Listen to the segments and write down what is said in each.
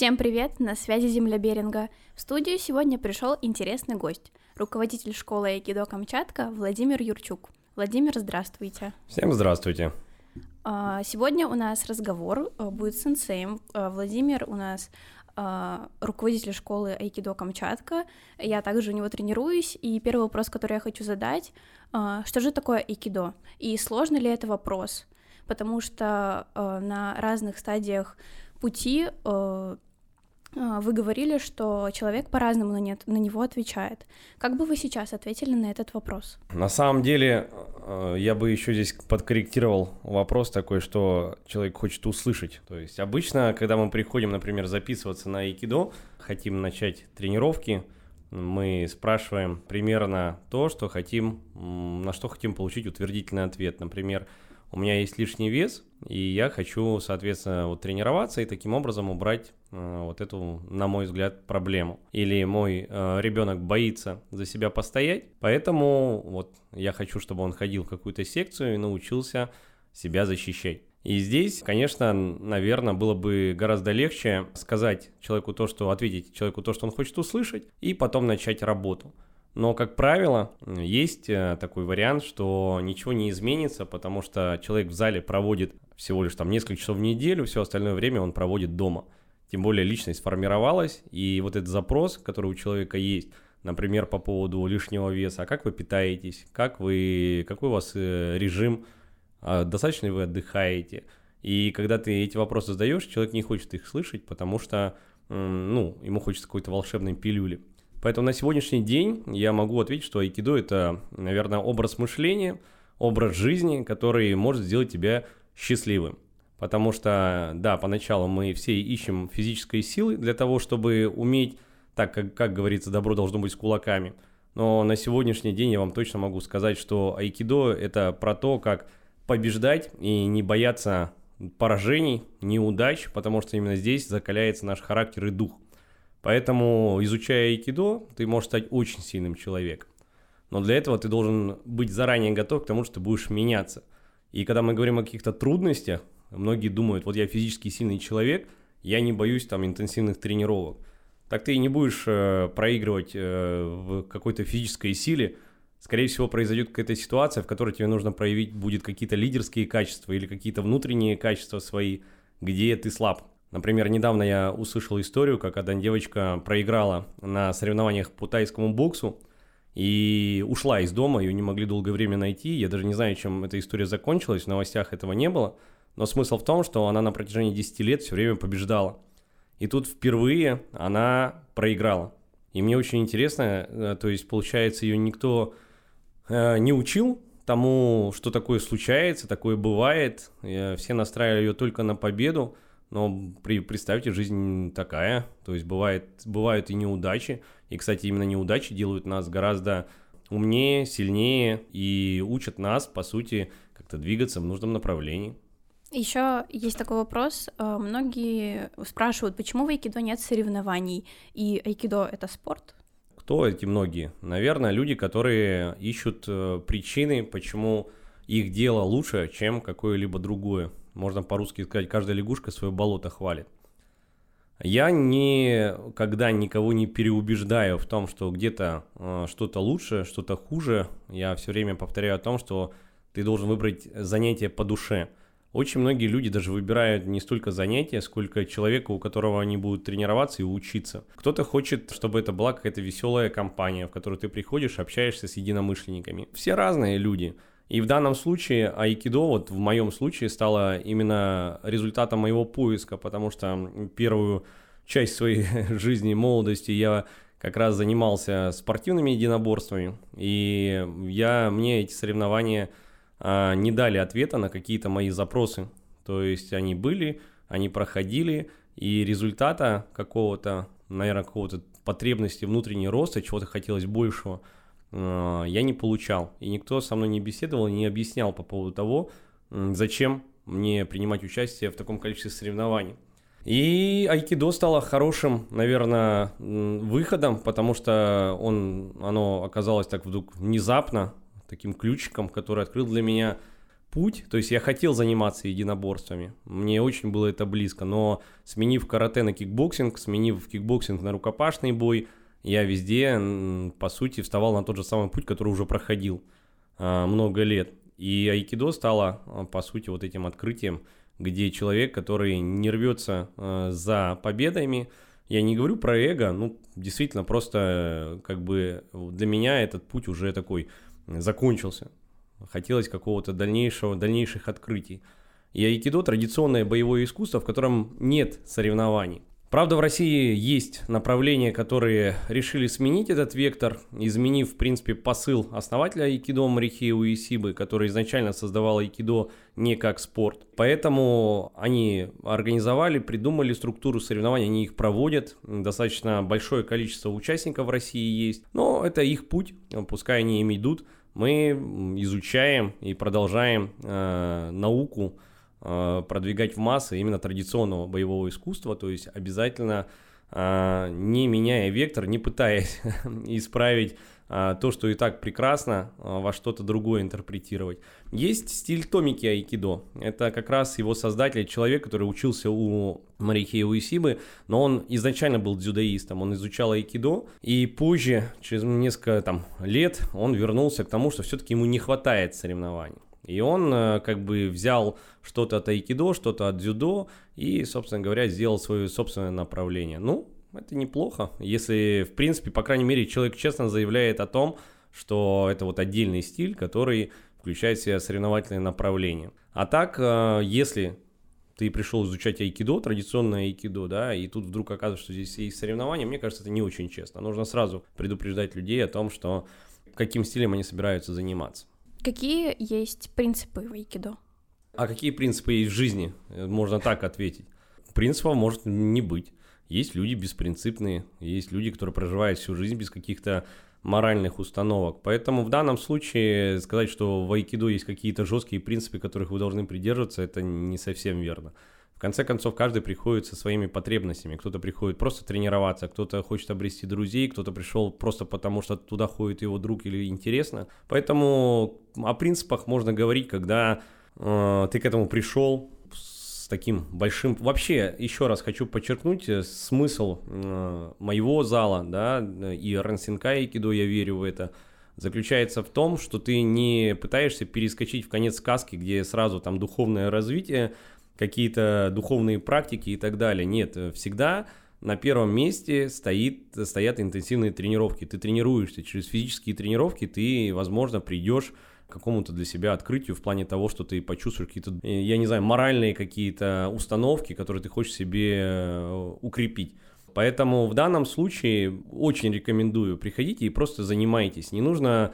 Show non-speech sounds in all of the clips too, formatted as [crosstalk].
Всем привет, на связи Земля Беринга. В студию сегодня пришел интересный гость, руководитель школы Айкидо Камчатка Владимир Юрчук. Владимир, здравствуйте. Всем здравствуйте. А, сегодня у нас разговор э, будет с сенсеем. А, Владимир у нас а, руководитель школы Айкидо Камчатка. Я также у него тренируюсь, и первый вопрос, который я хочу задать, что же такое айкидо? И сложно ли это вопрос? Потому что на разных стадиях пути вы говорили, что человек по-разному на, нет, на него отвечает. Как бы вы сейчас ответили на этот вопрос? На самом деле, э, я бы еще здесь подкорректировал вопрос такой, что человек хочет услышать. То есть обычно, когда мы приходим, например, записываться на айкидо, хотим начать тренировки, мы спрашиваем примерно то, что хотим, на что хотим получить утвердительный ответ. Например, у меня есть лишний вес, и я хочу, соответственно, вот тренироваться и таким образом убрать э, вот эту, на мой взгляд, проблему. Или мой э, ребенок боится за себя постоять, поэтому вот я хочу, чтобы он ходил в какую-то секцию и научился себя защищать. И здесь, конечно, наверное, было бы гораздо легче сказать человеку то, что ответить человеку то, что он хочет услышать, и потом начать работу. Но, как правило, есть э, такой вариант, что ничего не изменится, потому что человек в зале проводит всего лишь там несколько часов в неделю, все остальное время он проводит дома. Тем более личность формировалась, и вот этот запрос, который у человека есть, например, по поводу лишнего веса, а как вы питаетесь, как вы, какой у вас э, режим, а достаточно ли вы отдыхаете. И когда ты эти вопросы задаешь, человек не хочет их слышать, потому что ну, ему хочется какой-то волшебной пилюли. Поэтому на сегодняшний день я могу ответить, что айкидо – это, наверное, образ мышления, образ жизни, который может сделать тебя счастливым. Потому что, да, поначалу мы все ищем физической силы для того, чтобы уметь, так как, как говорится, добро должно быть с кулаками. Но на сегодняшний день я вам точно могу сказать, что айкидо – это про то, как побеждать и не бояться поражений, неудач, потому что именно здесь закаляется наш характер и дух – Поэтому, изучая айкидо, ты можешь стать очень сильным человеком. Но для этого ты должен быть заранее готов к тому, что ты будешь меняться. И когда мы говорим о каких-то трудностях, многие думают, вот я физически сильный человек, я не боюсь там интенсивных тренировок. Так ты и не будешь э, проигрывать э, в какой-то физической силе. Скорее всего, произойдет какая-то ситуация, в которой тебе нужно проявить будет какие-то лидерские качества или какие-то внутренние качества свои, где ты слаб. Например, недавно я услышал историю, как одна девочка проиграла на соревнованиях по тайскому боксу и ушла из дома, ее не могли долгое время найти. Я даже не знаю, чем эта история закончилась, в новостях этого не было. Но смысл в том, что она на протяжении 10 лет все время побеждала. И тут впервые она проиграла. И мне очень интересно, э, то есть, получается, ее никто э, не учил тому, что такое случается, такое бывает. Э, все настраивали ее только на победу. Но при, представьте, жизнь такая, то есть бывает, бывают и неудачи, и, кстати, именно неудачи делают нас гораздо умнее, сильнее и учат нас, по сути, как-то двигаться в нужном направлении. Еще есть такой вопрос. Э, многие спрашивают, почему в айкидо нет соревнований, и айкидо — это спорт? Кто эти многие? Наверное, люди, которые ищут э, причины, почему их дело лучше, чем какое-либо другое. Можно по-русски сказать, каждая лягушка свое болото хвалит. Я никогда никого не переубеждаю в том, что где-то э, что-то лучше, что-то хуже. Я все время повторяю о том, что ты должен выбрать занятие по душе. Очень многие люди даже выбирают не столько занятия, сколько человека, у которого они будут тренироваться и учиться. Кто-то хочет, чтобы это была какая-то веселая компания, в которую ты приходишь, общаешься с единомышленниками. Все разные люди. И в данном случае айкидо, вот в моем случае, стало именно результатом моего поиска, потому что первую часть своей [laughs] жизни, молодости я как раз занимался спортивными единоборствами, и я, мне эти соревнования а, не дали ответа на какие-то мои запросы. То есть они были, они проходили, и результата какого-то, наверное, какого-то потребности внутреннего роста, чего-то хотелось большего – я не получал. И никто со мной не беседовал, не объяснял по поводу того, зачем мне принимать участие в таком количестве соревнований. И айкидо стало хорошим, наверное, выходом, потому что он, оно оказалось так вдруг внезапно, таким ключиком, который открыл для меня путь, то есть я хотел заниматься единоборствами, мне очень было это близко, но сменив карате на кикбоксинг, сменив кикбоксинг на рукопашный бой, я везде, по сути, вставал на тот же самый путь, который уже проходил а, много лет. И айкидо стало, а, по сути, вот этим открытием, где человек, который не рвется а, за победами, я не говорю про эго, ну, действительно, просто как бы для меня этот путь уже такой закончился. Хотелось какого-то дальнейшего, дальнейших открытий. И айкидо – традиционное боевое искусство, в котором нет соревнований. Правда, в России есть направления, которые решили сменить этот вектор, изменив, в принципе, посыл основателя айкидо Марихи Уисибы, который изначально создавал айкидо не как спорт. Поэтому они организовали, придумали структуру соревнований, они их проводят. Достаточно большое количество участников в России есть. Но это их путь, пускай они им идут. Мы изучаем и продолжаем э, науку, продвигать в массы именно традиционного боевого искусства, то есть обязательно э, не меняя вектор, не пытаясь [laughs] исправить э, то, что и так прекрасно, во что-то другое интерпретировать. Есть стиль томики айкидо. Это как раз его создатель, человек, который учился у Марихи Уисибы, но он изначально был дзюдоистом, он изучал айкидо, и позже, через несколько там, лет, он вернулся к тому, что все-таки ему не хватает соревнований. И он э, как бы взял что-то от айкидо, что-то от дзюдо и, собственно говоря, сделал свое собственное направление. Ну, это неплохо, если, в принципе, по крайней мере, человек честно заявляет о том, что это вот отдельный стиль, который включает в себя соревновательное направление. А так, э, если ты пришел изучать айкидо, традиционное айкидо, да, и тут вдруг оказывается, что здесь есть соревнования, мне кажется, это не очень честно. Нужно сразу предупреждать людей о том, что каким стилем они собираются заниматься. Какие есть принципы в айкидо? А какие принципы есть в жизни? Можно так ответить. Принципов может не быть. Есть люди беспринципные, есть люди, которые проживают всю жизнь без каких-то моральных установок. Поэтому в данном случае сказать, что в айкидо есть какие-то жесткие принципы, которых вы должны придерживаться, это не совсем верно. Конце концов, каждый приходит со своими потребностями. Кто-то приходит просто тренироваться, кто-то хочет обрести друзей, кто-то пришел просто потому, что туда ходит его друг или интересно. Поэтому о принципах можно говорить, когда э, ты к этому пришел с таким большим... Вообще, еще раз хочу подчеркнуть, э, смысл э, моего зала, да, и Рансинкай Кидо, я верю в это, заключается в том, что ты не пытаешься перескочить в конец сказки, где сразу там духовное развитие, какие-то духовные практики и так далее. Нет, всегда на первом месте стоит, стоят интенсивные тренировки. Ты тренируешься, через физические тренировки ты, возможно, придешь к какому-то для себя открытию в плане того, что ты почувствуешь какие-то, э, я не знаю, моральные какие-то установки, которые ты хочешь себе э, укрепить. Поэтому в данном случае очень рекомендую, приходите и просто занимайтесь. Не нужно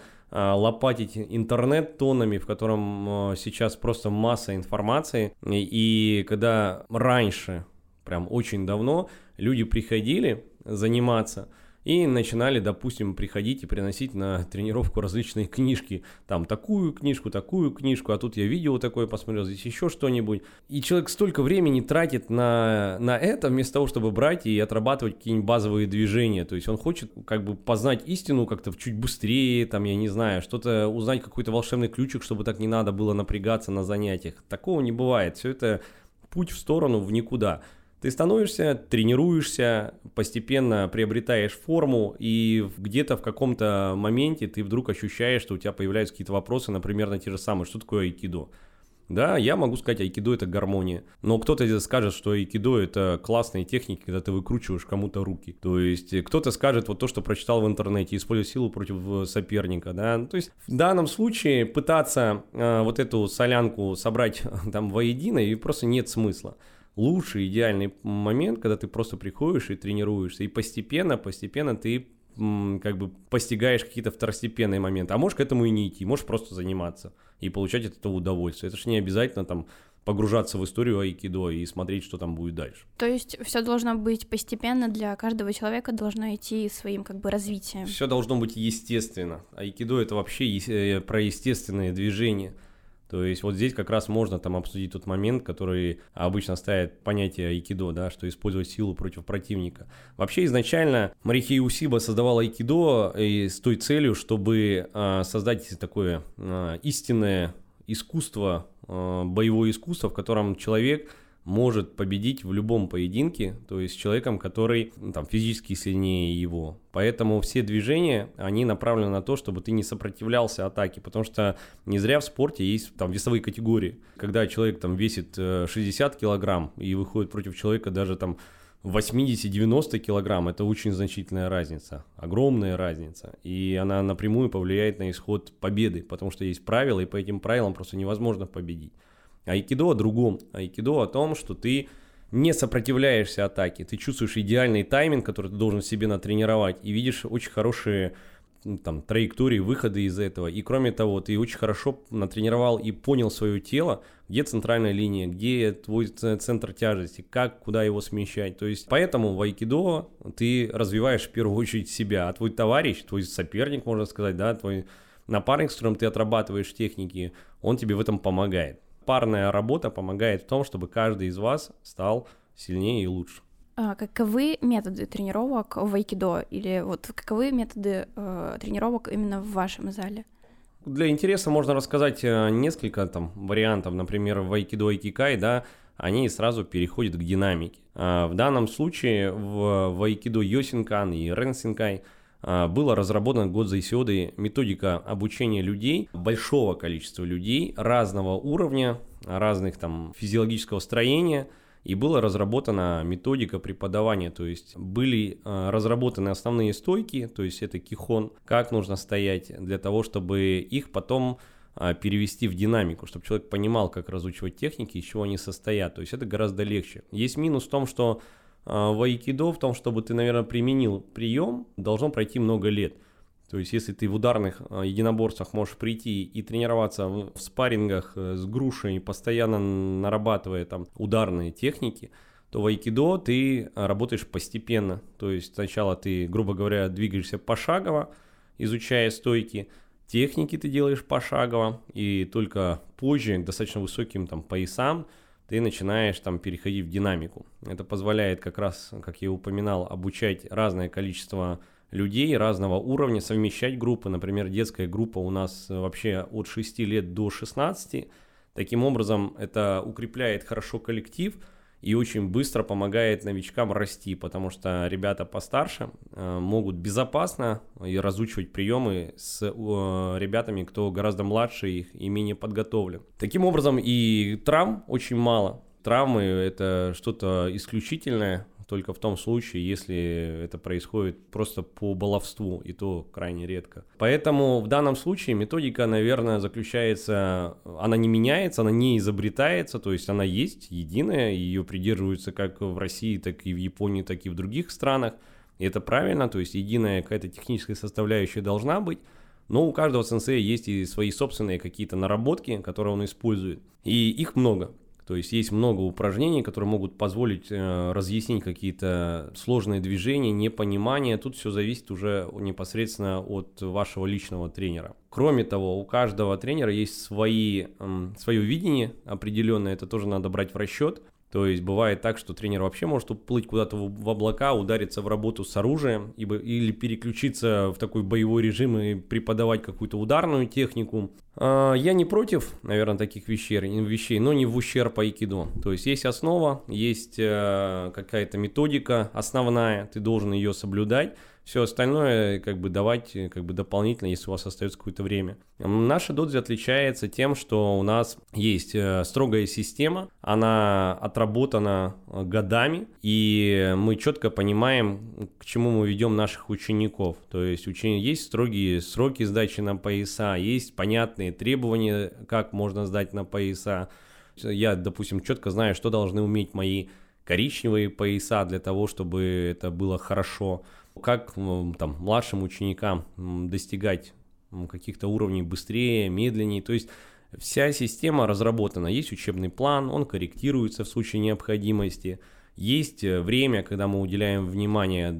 лопатить интернет тонами, в котором а, сейчас просто масса информации. И когда раньше, прям очень давно, люди приходили заниматься – и начинали, допустим, приходить и приносить на тренировку различные книжки. Там такую книжку, такую книжку, а тут я видео такое посмотрел, здесь еще что-нибудь. И человек столько времени тратит на, на это, вместо того, чтобы брать и отрабатывать какие-нибудь базовые движения. То есть он хочет как бы познать истину как-то чуть быстрее, там, я не знаю, что-то узнать какой-то волшебный ключик, чтобы так не надо было напрягаться на занятиях. Такого не бывает. Все это путь в сторону, в никуда. Ты становишься, тренируешься, постепенно приобретаешь форму, и где-то в каком-то моменте ты вдруг ощущаешь, что у тебя появляются какие-то вопросы, например, на те же самые, что такое айкидо. Да, я могу сказать, айкидо это гармония. Но кто-то скажет, что айкидо это классные техники, когда ты выкручиваешь кому-то руки. То есть кто-то скажет вот то, что прочитал в интернете, используя силу против э, соперника, да. То есть в данном случае пытаться э, вот эту солянку собрать [laughs] там воедино и просто нет смысла лучший, идеальный момент, когда ты просто приходишь и тренируешься, и постепенно, постепенно ты как бы постигаешь какие-то второстепенные моменты. А можешь к этому и не идти, можешь просто заниматься и получать от этого удовольствие. Это же не обязательно там погружаться в историю айкидо и смотреть, что там будет дальше. То есть все должно быть постепенно для каждого человека должно идти своим как бы развитием. Все должно быть естественно. Айкидо это вообще э, про естественные движения. То есть вот здесь как раз можно там обсудить тот момент, который обычно ставит понятие айкидо, да, что использовать силу против противника. Вообще изначально Марихи Усиба создавал айкидо и с той целью, чтобы э, создать такое э, истинное искусство, э, боевое искусство, в котором человек может победить в любом поединке, то есть с человеком, который ну, там физически сильнее его. Поэтому все движения, они направлены на то, чтобы ты не сопротивлялся атаке, потому что не зря в спорте есть там весовые категории. Когда человек там весит 60 э, килограмм и выходит против человека даже там 80-90 килограмм – это очень значительная разница, огромная разница. И она напрямую повлияет на исход победы, потому что есть правила, и по этим правилам просто невозможно победить. Айкидо о другом. Айкидо о том, что ты не сопротивляешься атаке, ты чувствуешь идеальный тайминг, который ты должен себе натренировать, и видишь очень хорошие там, траектории выхода из этого. И кроме того, ты очень хорошо натренировал и понял свое тело, где центральная линия, где твой центр тяжести, как, куда его смещать. То есть, поэтому в айкидо ты развиваешь в первую очередь себя, а твой товарищ, твой соперник, можно сказать, да, твой напарник, с которым ты отрабатываешь техники, он тебе в этом помогает парная работа помогает в том, чтобы каждый из вас стал сильнее и лучше. А каковы методы тренировок в айкидо или вот каковы методы э, тренировок именно в вашем зале? Для интереса можно рассказать э, несколько там вариантов, например, в айкидо и кикай, да, они сразу переходят к динамике. А в данном случае в, в айкидо Йосинкан и Ренсинкай – а, было разработано год за Исиодой методика обучения людей, большого количества людей, разного уровня, разных там физиологического строения, и была разработана методика преподавания, то есть были э, разработаны основные стойки, то есть это кихон, как нужно стоять для того, чтобы их потом э, перевести в динамику, чтобы человек понимал, как разучивать техники, из чего они состоят. То есть это гораздо легче. Есть минус в том, что а, в айкидо в том, чтобы ты, наверное, применил прием, должно пройти много лет. То есть, если ты в ударных а, единоборствах можешь прийти и тренироваться в спаррингах э, с грушей, постоянно нарабатывая там ударные техники, то в айкидо ты а, работаешь постепенно. То есть, сначала ты, грубо говоря, двигаешься пошагово, изучая стойки, техники ты делаешь пошагово, и только позже, к достаточно высоким там поясам, ты начинаешь там переходить в динамику. Это позволяет как раз, как я упоминал, обучать разное количество людей разного уровня, совмещать группы. Например, детская группа у нас вообще от 6 лет до 16. Таким образом, это укрепляет хорошо коллектив – и очень быстро помогает новичкам расти, потому что ребята постарше э, могут безопасно и разучивать приемы с э, ребятами, кто гораздо младше их и менее подготовлен. Таким образом, и травм очень мало. Травмы – это что-то исключительное, только в том случае, если это происходит просто по баловству, и то крайне редко. Поэтому в данном случае методика, наверное, заключается, она не меняется, она не изобретается, то есть она есть, единая, ее придерживаются как в России, так и в Японии, так и в других странах. И это правильно, то есть единая какая-то техническая составляющая должна быть, но у каждого сенсея есть и свои собственные какие-то наработки, которые он использует. И их много. То есть есть много упражнений, которые могут позволить э, разъяснить какие-то сложные движения, непонимание. Тут все зависит уже непосредственно от вашего личного тренера. Кроме того, у каждого тренера есть свои, э, свое видение определенное, это тоже надо брать в расчет. То есть бывает так, что тренер вообще может уплыть куда-то в облака, удариться в работу с оружием или переключиться в такой боевой режим и преподавать какую-то ударную технику. А, я не против, наверное, таких вещей, вещей, но не в ущерб айкидо. То есть есть основа, есть э, какая-то методика основная, ты должен ее соблюдать. Все остальное как бы давать э, как бы дополнительно, если у вас остается какое-то время. Наша додзи отличается тем, что у нас есть э, строгая система, она отработана э, годами, и мы четко понимаем, к чему мы ведем наших учеников. То есть учени... есть строгие сроки сдачи на пояса, есть понятные требования, как можно сдать на пояса. Я, допустим, четко знаю, что должны уметь мои коричневые пояса для того, чтобы это было хорошо как там, младшим ученикам достигать каких-то уровней быстрее, медленнее. То есть вся система разработана. Есть учебный план, он корректируется в случае необходимости. Есть э, время, когда мы уделяем внимание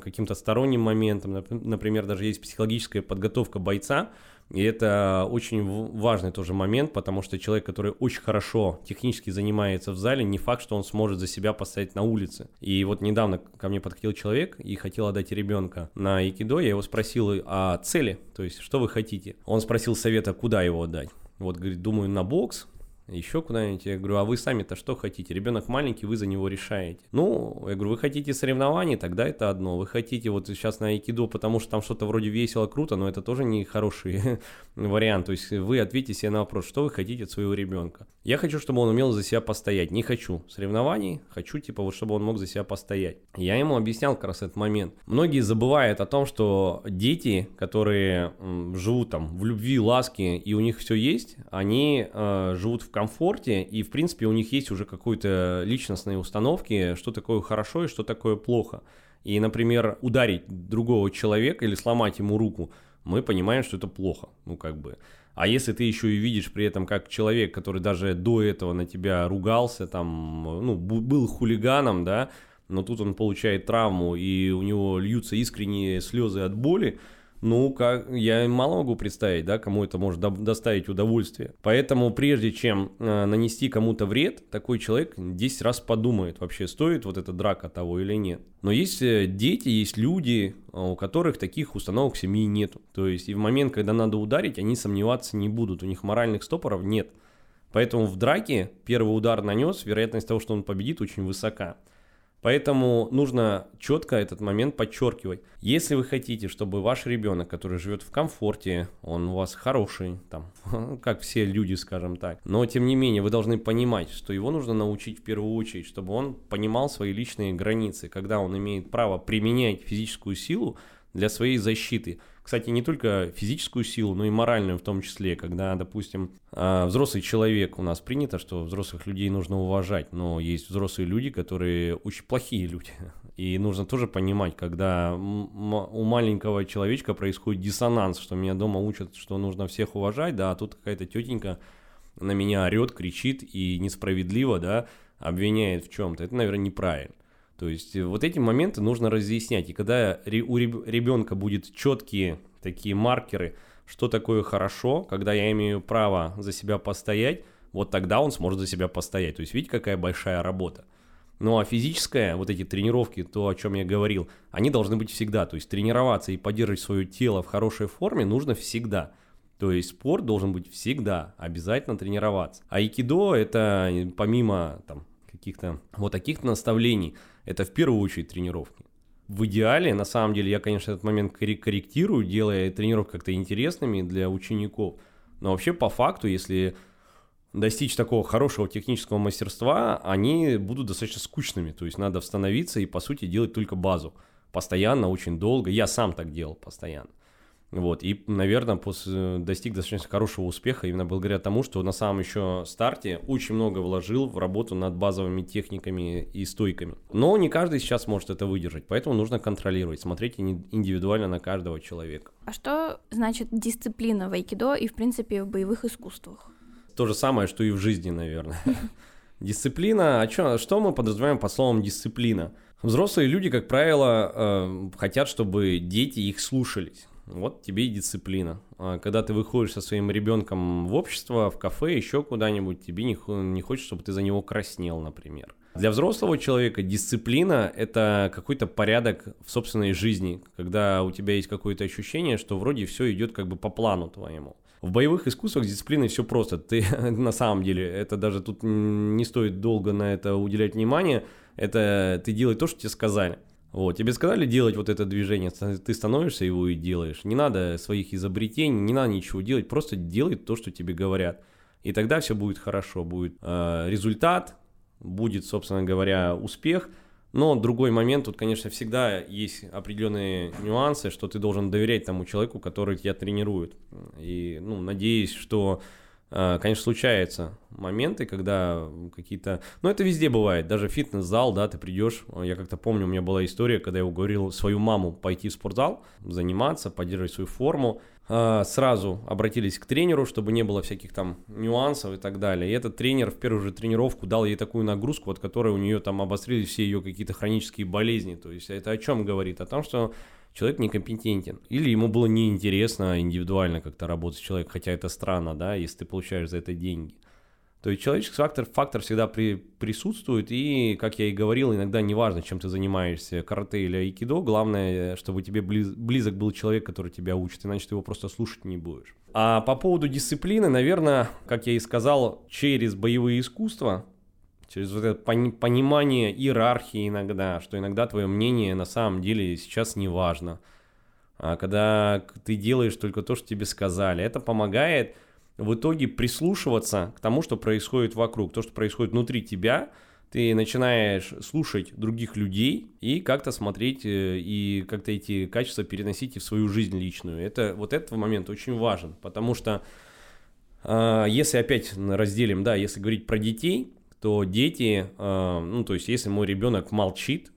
каким-то сторонним моментам. Например, даже есть психологическая подготовка бойца, и это очень важный тоже момент, потому что человек, который очень хорошо технически занимается в зале, не факт, что он сможет за себя поставить на улице. И вот недавно ко мне подходил человек и хотел отдать ребенка на айкидо. Я его спросил о цели, то есть что вы хотите. Он спросил совета, куда его отдать. вот, говорит, думаю, на бокс, еще куда-нибудь. Я говорю, а вы сами-то что хотите? Ребенок маленький, вы за него решаете. Ну, я говорю, вы хотите соревнований, тогда это одно. Вы хотите вот сейчас на айкидо, потому что там что-то вроде весело, круто, но это тоже не хороший [laughs] вариант. То есть вы ответите себе на вопрос, что вы хотите от своего ребенка. Я хочу, чтобы он умел за себя постоять. Не хочу соревнований, хочу, типа, вот чтобы он мог за себя постоять. Я ему объяснял как раз этот момент. Многие забывают о том, что дети, которые живут там в любви, ласке, и у них все есть, они э, живут в комфорте, и, в принципе, у них есть уже какой-то личностные установки, что такое хорошо и что такое плохо. И, например, ударить другого человека или сломать ему руку, мы понимаем, что это плохо, ну, как бы. А если ты еще и видишь при этом, как человек, который даже до этого на тебя ругался, там, ну, был хулиганом, да, но тут он получает травму, и у него льются искренние слезы от боли, ну, как, я мало могу представить, да, кому это может до, доставить удовольствие. Поэтому прежде чем э, нанести кому-то вред, такой человек 10 раз подумает, вообще стоит вот эта драка того или нет. Но есть э, дети, есть люди, э, у которых таких установок в семье нет. То есть и в момент, когда надо ударить, они сомневаться не будут, у них моральных стопоров нет. Поэтому в драке первый удар нанес, вероятность того, что он победит, очень высока. Поэтому нужно четко этот момент подчеркивать. Если вы хотите, чтобы ваш ребенок, который живет в комфорте, он у вас хороший, там, [laughs] как все люди, скажем так, но тем не менее вы должны понимать, что его нужно научить в первую очередь, чтобы он понимал свои личные границы, когда он имеет право применять физическую силу для своей защиты – кстати, не только физическую силу, но и моральную в том числе, когда, допустим, а, взрослый человек, у нас принято, что взрослых людей нужно уважать, но есть взрослые люди, которые очень плохие люди. [laughs] И нужно тоже понимать, когда у маленького человечка происходит диссонанс, что меня дома учат, что нужно всех уважать, да, а тут какая-то тетенька на меня орет, кричит и несправедливо, да, обвиняет в чем-то. Это, наверное, неправильно. То есть э, вот эти моменты нужно разъяснять. И когда у ребенка будут четкие такие маркеры, что такое хорошо, когда я имею право за себя постоять, вот тогда он сможет за себя постоять. То есть видите, какая большая работа. Ну а физическая, вот эти тренировки, то, о чем я говорил, они должны быть всегда. То есть тренироваться и поддерживать свое тело в хорошей форме нужно всегда. То есть спорт должен быть всегда, обязательно тренироваться. А айкидо это помимо там, каких-то вот таких наставлений, это в первую очередь тренировки. В идеале, на самом деле, я, конечно, этот момент корректирую, делая тренировки как-то интересными для учеников. Но вообще, по факту, если достичь такого хорошего технического мастерства, они будут достаточно скучными. То есть надо становиться и, по сути, делать только базу. Постоянно, очень долго. Я сам так делал постоянно. Вот, и, наверное, после, достиг достаточно хорошего успеха именно благодаря тому, что на самом еще старте очень много вложил в работу над базовыми техниками и стойками. Но не каждый сейчас может это выдержать, поэтому нужно контролировать, смотреть индивидуально на каждого человека. А что значит дисциплина в айкидо и, в принципе, в боевых искусствах? То же самое, что и в жизни, наверное. [laughs] Дисциплина, а что, что мы подразумеваем под словом дисциплина? Взрослые люди, как правило, э, хотят, чтобы дети их слушались. Вот тебе и дисциплина. А когда ты выходишь со своим ребенком в общество, в кафе, еще куда-нибудь, тебе не, не хочется, чтобы ты за него краснел, например. Для взрослого человека дисциплина – это какой-то порядок в собственной жизни, когда у тебя есть какое-то ощущение, что вроде все идет как бы по плану твоему. В боевых искусствах с все просто. Ты [laughs] на самом деле, это даже тут не стоит долго на это уделять внимание, это ты делай то, что тебе сказали. Вот, тебе сказали делать вот это движение, ты становишься его и делаешь. Не надо своих изобретений, не надо ничего делать, просто делай то, что тебе говорят. И тогда все будет хорошо, будет э, результат, будет, собственно говоря, успех. Но другой момент, тут, конечно, всегда есть определенные нюансы, что ты должен доверять тому человеку, который тебя тренирует. И, ну, надеюсь, что конечно, случаются моменты, когда какие-то... Ну, это везде бывает, даже фитнес-зал, да, ты придешь. Я как-то помню, у меня была история, когда я уговорил свою маму пойти в спортзал, заниматься, поддерживать свою форму. А, сразу обратились к тренеру, чтобы не было всяких там нюансов и так далее. И этот тренер в первую же тренировку дал ей такую нагрузку, от которой у нее там обострились все ее какие-то хронические болезни. То есть это о чем говорит? О том, что человек некомпетентен. Или ему было неинтересно индивидуально как-то работать с человеком, хотя это странно, да, если ты получаешь за это деньги. То есть человеческий фактор, фактор всегда при, присутствует, и, как я и говорил, иногда неважно, чем ты занимаешься, карате или айкидо, главное, чтобы тебе близ, близок был человек, который тебя учит, иначе ты его просто слушать не будешь. А по поводу дисциплины, наверное, как я и сказал, через боевые искусства, через вот это понимание иерархии иногда, что иногда твое мнение на самом деле сейчас не важно. А когда ты делаешь только то, что тебе сказали, это помогает в итоге прислушиваться к тому, что происходит вокруг, то, что происходит внутри тебя, ты начинаешь слушать других людей и как-то смотреть э, и как-то эти качества переносить в свою жизнь личную. Это, вот этот момент очень важен, потому что э, если опять разделим, да, если говорить про детей, то дети, э, ну то есть если мой ребенок молчит,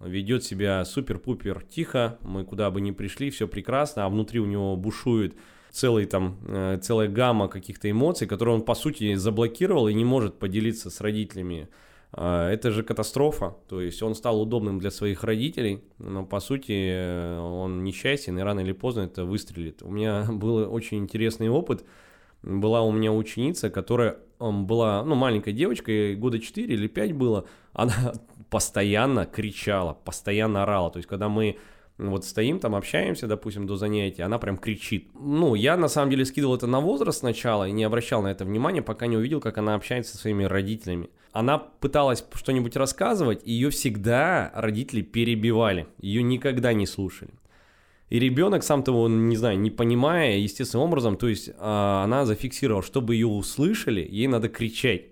ведет себя супер-пупер тихо, мы куда бы ни пришли, все прекрасно, а внутри у него бушует целый там, э, целая гамма каких-то эмоций, которые он, по сути, заблокировал и не может поделиться с родителями. А, это же катастрофа, то есть он стал удобным для своих родителей, но по сути э, он несчастен и рано или поздно это выстрелит. У меня [laughs] был очень интересный опыт, была у меня ученица, которая была, ну, маленькая девочка, года 4 или 5 было, она [laughs] постоянно кричала, постоянно орала, то есть когда мы вот стоим там, общаемся, допустим, до занятия, она прям кричит. Ну, я на самом деле скидывал это на возраст сначала и не обращал на это внимания, пока не увидел, как она общается со своими родителями. Она пыталась что-нибудь рассказывать, и ее всегда родители перебивали, ее никогда не слушали. И ребенок, сам того, не знаю, не понимая, естественным образом, то есть а, она зафиксировала, чтобы ее услышали, ей надо кричать.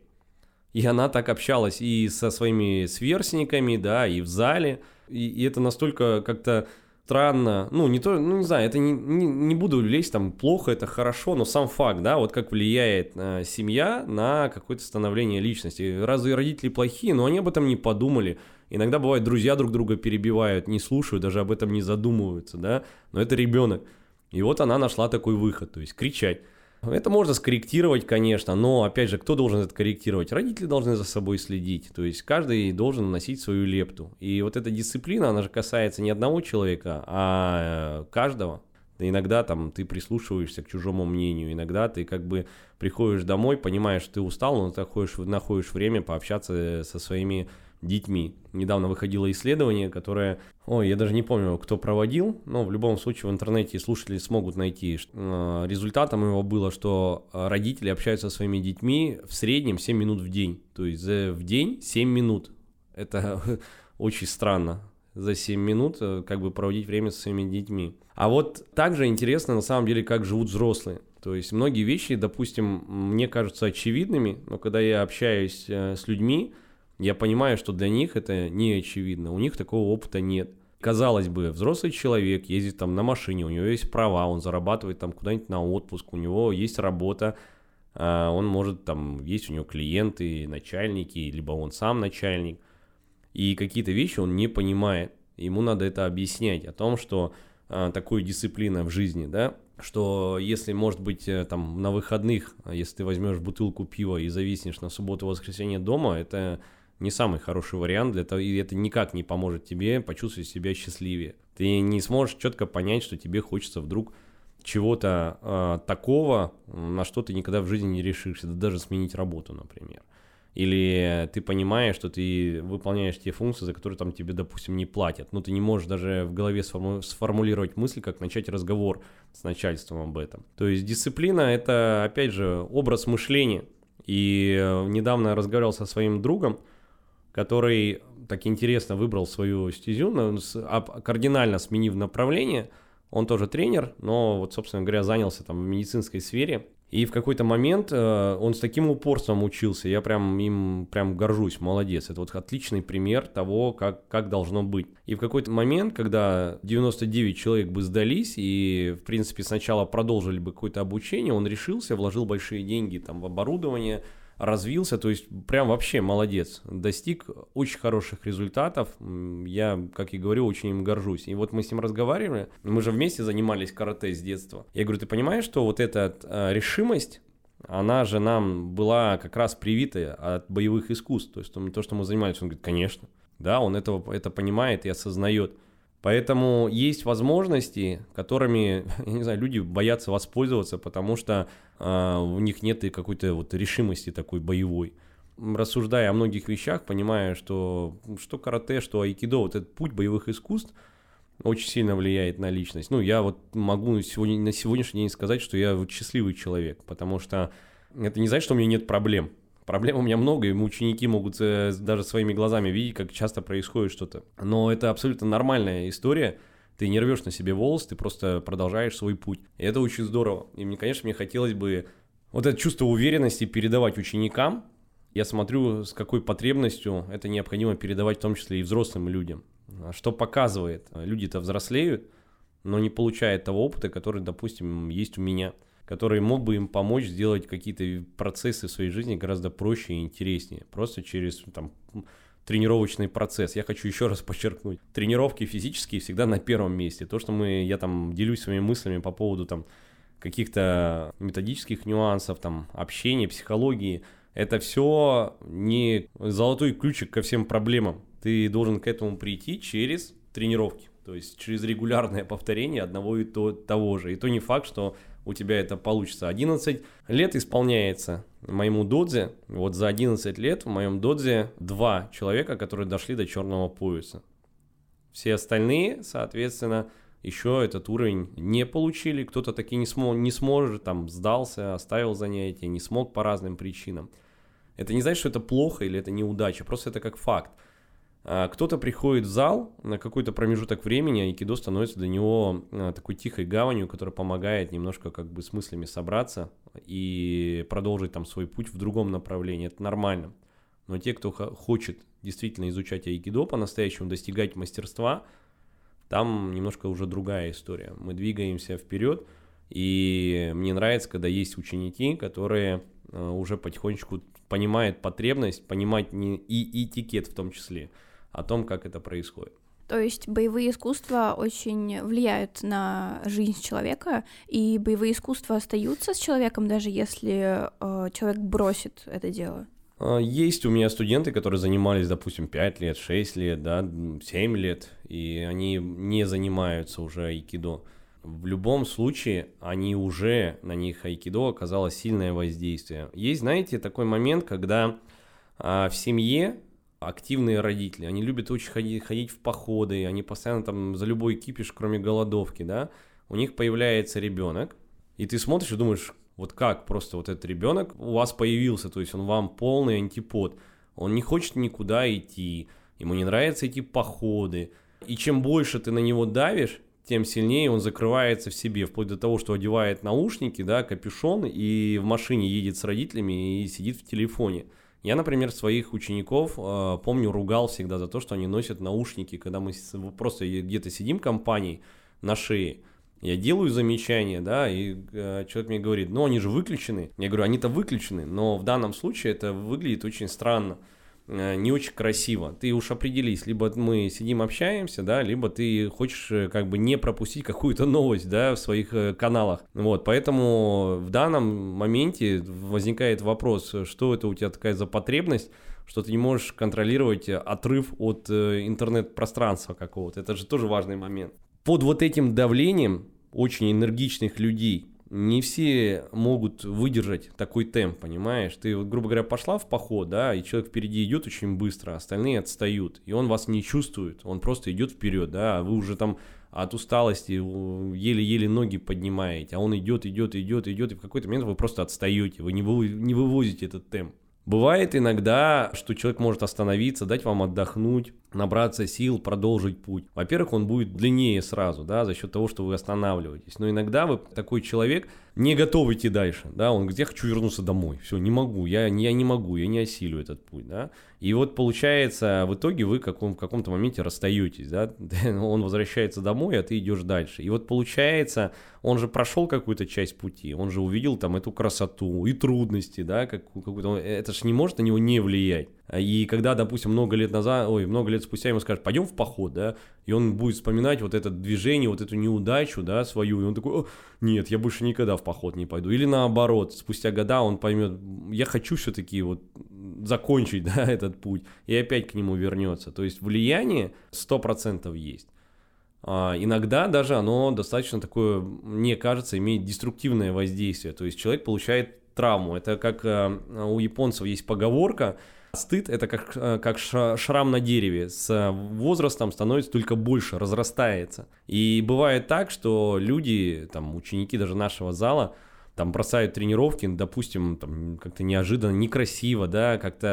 И она так общалась и со своими сверстниками, да, и в зале – и, и это настолько как-то странно, ну, не то, ну, не знаю, это не, не, не буду лезть, там, плохо, это хорошо, но сам факт, да, вот как влияет э, семья на какое-то становление личности. Разве родители плохие, но они об этом не подумали. Иногда бывает, друзья друг друга перебивают, не слушают, даже об этом не задумываются, да, но это ребенок. И вот она нашла такой выход, то есть кричать. Это можно скорректировать, конечно, но, опять же, кто должен это корректировать? Родители должны за собой следить, то есть каждый должен носить свою лепту. И вот эта дисциплина, она же касается не одного человека, а э, каждого. Иногда там ты прислушиваешься к чужому мнению, иногда ты как бы приходишь домой, понимаешь, что ты устал, но ты находишь, находишь время пообщаться со своими детьми. Недавно выходило исследование, которое, ой, я даже не помню, кто проводил, но в любом случае в интернете слушатели смогут найти. Э, результатом его было, что родители общаются со своими детьми в среднем 7 минут в день. То есть в день 7 минут. Это [laughs] очень странно за 7 минут э, как бы проводить время со своими детьми. А вот также интересно на самом деле, как живут взрослые. То есть многие вещи, допустим, мне кажутся очевидными, но когда я общаюсь э, с людьми, я понимаю, что для них это не очевидно, у них такого опыта нет. Казалось бы, взрослый человек ездит там на машине, у него есть права, он зарабатывает там куда-нибудь на отпуск, у него есть работа, а, он может там, есть у него клиенты, начальники, либо он сам начальник, и какие-то вещи он не понимает. Ему надо это объяснять о том, что а, такую дисциплина в жизни, да, что если, может быть, э, там на выходных, если ты возьмешь бутылку пива и зависнешь на субботу-воскресенье дома, это не самый хороший вариант для того, и это никак не поможет тебе почувствовать себя счастливее. Ты не сможешь четко понять, что тебе хочется вдруг чего-то э, такого, на что ты никогда в жизни не решишься, да даже сменить работу, например. Или ты понимаешь, что ты выполняешь те функции, за которые там тебе, допустим, не платят. Но ты не можешь даже в голове сформу- сформулировать мысль, как начать разговор с начальством об этом. То есть дисциплина — это, опять же, образ мышления. И э, недавно разговаривал со своим другом, который так интересно выбрал свою стезю, кардинально сменив направление. Он тоже тренер, но вот, собственно говоря, занялся там в медицинской сфере. И в какой-то момент э, он с таким упорством учился, я прям им прям горжусь, молодец. Это вот отличный пример того, как, как должно быть. И в какой-то момент, когда 99 человек бы сдались и, в принципе, сначала продолжили бы какое-то обучение, он решился, вложил большие деньги там в оборудование, развился, то есть прям вообще молодец, достиг очень хороших результатов, я, как и говорю, очень им горжусь. И вот мы с ним разговаривали, мы же вместе занимались карате с детства. Я говорю, ты понимаешь, что вот эта э, решимость, она же нам была как раз привита от боевых искусств, то есть то, что мы занимались, он говорит, конечно, да, он это, это понимает и осознает. Поэтому есть возможности, которыми, [laughs] я не знаю, люди боятся воспользоваться, потому что э, у них нет и какой-то вот решимости такой боевой. Рассуждая о многих вещах, понимая, что что карате, что айкидо, вот этот путь боевых искусств очень сильно влияет на личность. Ну, я вот могу сегодня, на сегодняшний день сказать, что я вот счастливый человек, потому что это не значит, что у меня нет проблем. Проблем у меня много, и ученики могут э, даже своими глазами видеть, как часто происходит что-то. Но это абсолютно нормальная история. Ты не рвешь на себе волос, ты просто продолжаешь свой путь. И это очень здорово. И мне, конечно, мне хотелось бы вот это чувство уверенности передавать ученикам. Я смотрю, с какой потребностью это необходимо передавать в том числе и взрослым людям. Что показывает? Люди-то взрослеют, но не получают того опыта, который, допустим, есть у меня – который мог бы им помочь сделать какие-то процессы в своей жизни гораздо проще и интереснее. Просто через там, тренировочный процесс. Я хочу еще раз подчеркнуть. Тренировки физические всегда на первом месте. То, что мы, я там делюсь своими мыслями по поводу там каких-то методических нюансов, там, общения, психологии, это все не золотой ключик ко всем проблемам. Ты должен к этому прийти через тренировки, то есть через регулярное повторение одного и то, того же. И то не факт, что у тебя это получится. 11 лет исполняется моему додзе. Вот за 11 лет в моем додзе два человека, которые дошли до черного пояса. Все остальные, соответственно, еще этот уровень не получили. Кто-то таки не, смог, не сможет, там, сдался, оставил занятия, не смог по разным причинам. Это не значит, что это плохо или это неудача, просто это как факт. А, кто-то приходит в зал на какой-то промежуток времени, а айкидо становится для него а, такой тихой гаванью, которая помогает немножко как бы с мыслями собраться и продолжить там свой путь в другом направлении. Это нормально. Но те, кто хочет действительно изучать айкидо, по-настоящему достигать мастерства, там немножко уже другая история. Мы двигаемся вперед, и мне нравится, когда есть ученики, которые уже потихонечку понимают потребность, понимать не, и этикет в том числе – о том, как это происходит. То есть боевые искусства очень влияют на жизнь человека, и боевые искусства остаются с человеком, даже если э, человек бросит это дело. А, есть у меня студенты, которые занимались, допустим, 5 лет, 6 лет, да, 7 лет, и они не занимаются уже айкидо. В любом случае, они уже, на них айкидо оказало сильное воздействие. Есть, знаете, такой момент, когда а, в семье активные родители, они любят очень ходить, ходить в походы, они постоянно там за любой кипиш, кроме голодовки, да, у них появляется ребенок, и ты смотришь и думаешь, вот как просто вот этот ребенок у вас появился, то есть он вам полный антипод, он не хочет никуда идти, ему не нравятся эти походы, и чем больше ты на него давишь, тем сильнее он закрывается в себе, вплоть до того, что одевает наушники, да, капюшон, и в машине едет с родителями и сидит в телефоне. Я, например, своих учеников, э, помню, ругал всегда за то, что они носят наушники, когда мы просто где-то сидим компанией на шее. Я делаю замечание, да, и э, человек мне говорит, ну они же выключены. Я говорю, они-то выключены, но в данном случае это выглядит очень странно. Э, не очень красиво. Ты уж определись, либо мы сидим общаемся, да, либо ты хочешь э, как бы не пропустить какую-то новость, да, в своих э, каналах. Вот, поэтому в данном моменте возникает вопрос, что это у тебя такая за потребность, что ты не можешь контролировать отрыв от интернет-пространства какого-то. Это же тоже важный момент. Под вот этим давлением очень энергичных людей, не все могут выдержать такой темп, понимаешь? Ты, вот, грубо говоря, пошла в поход, да, и человек впереди идет очень быстро, остальные отстают, и он вас не чувствует, он просто идет вперед, да, а вы уже там от усталости еле-еле ноги поднимаете, а он идет, идет, идет, идет, и в какой-то момент вы просто отстаете, вы не, вы, не вывозите этот темп. Бывает иногда, что человек может остановиться, дать вам отдохнуть, набраться сил, продолжить путь. Во-первых, он будет длиннее сразу, да, за счет того, что вы останавливаетесь. Но иногда вы такой человек не готов идти дальше, да, он я хочу вернуться домой, все, не могу, я, я не могу, я не осилю этот путь, да. И вот получается, в итоге вы каком, в каком-то моменте расстаетесь, да, [laughs] он возвращается домой, а ты идешь дальше. И вот получается, он же прошел какую-то часть пути, он же увидел там эту красоту и трудности, да, как, какую-то, это же не может на него не влиять. И когда, допустим, много лет назад, ой, много лет спустя ему скажут, пойдем в поход, да, и он будет вспоминать вот это движение, вот эту неудачу, да, свою, и он такой, нет, я больше никогда в поход не пойду. Или наоборот, спустя года он поймет, я хочу все-таки вот закончить, [laughs] да, этот путь, и опять к нему вернется. То есть влияние 100% есть. а, иногда даже оно достаточно такое, мне кажется, имеет деструктивное воздействие. То есть человек получает травму. Это как э, у японцев есть поговорка, Стыд – это как, э, как шрам на дереве. С возрастом становится только больше, разрастается. И бывает так, что люди, там, ученики даже нашего зала, там бросают тренировки, допустим, там как-то неожиданно, некрасиво, да, как-то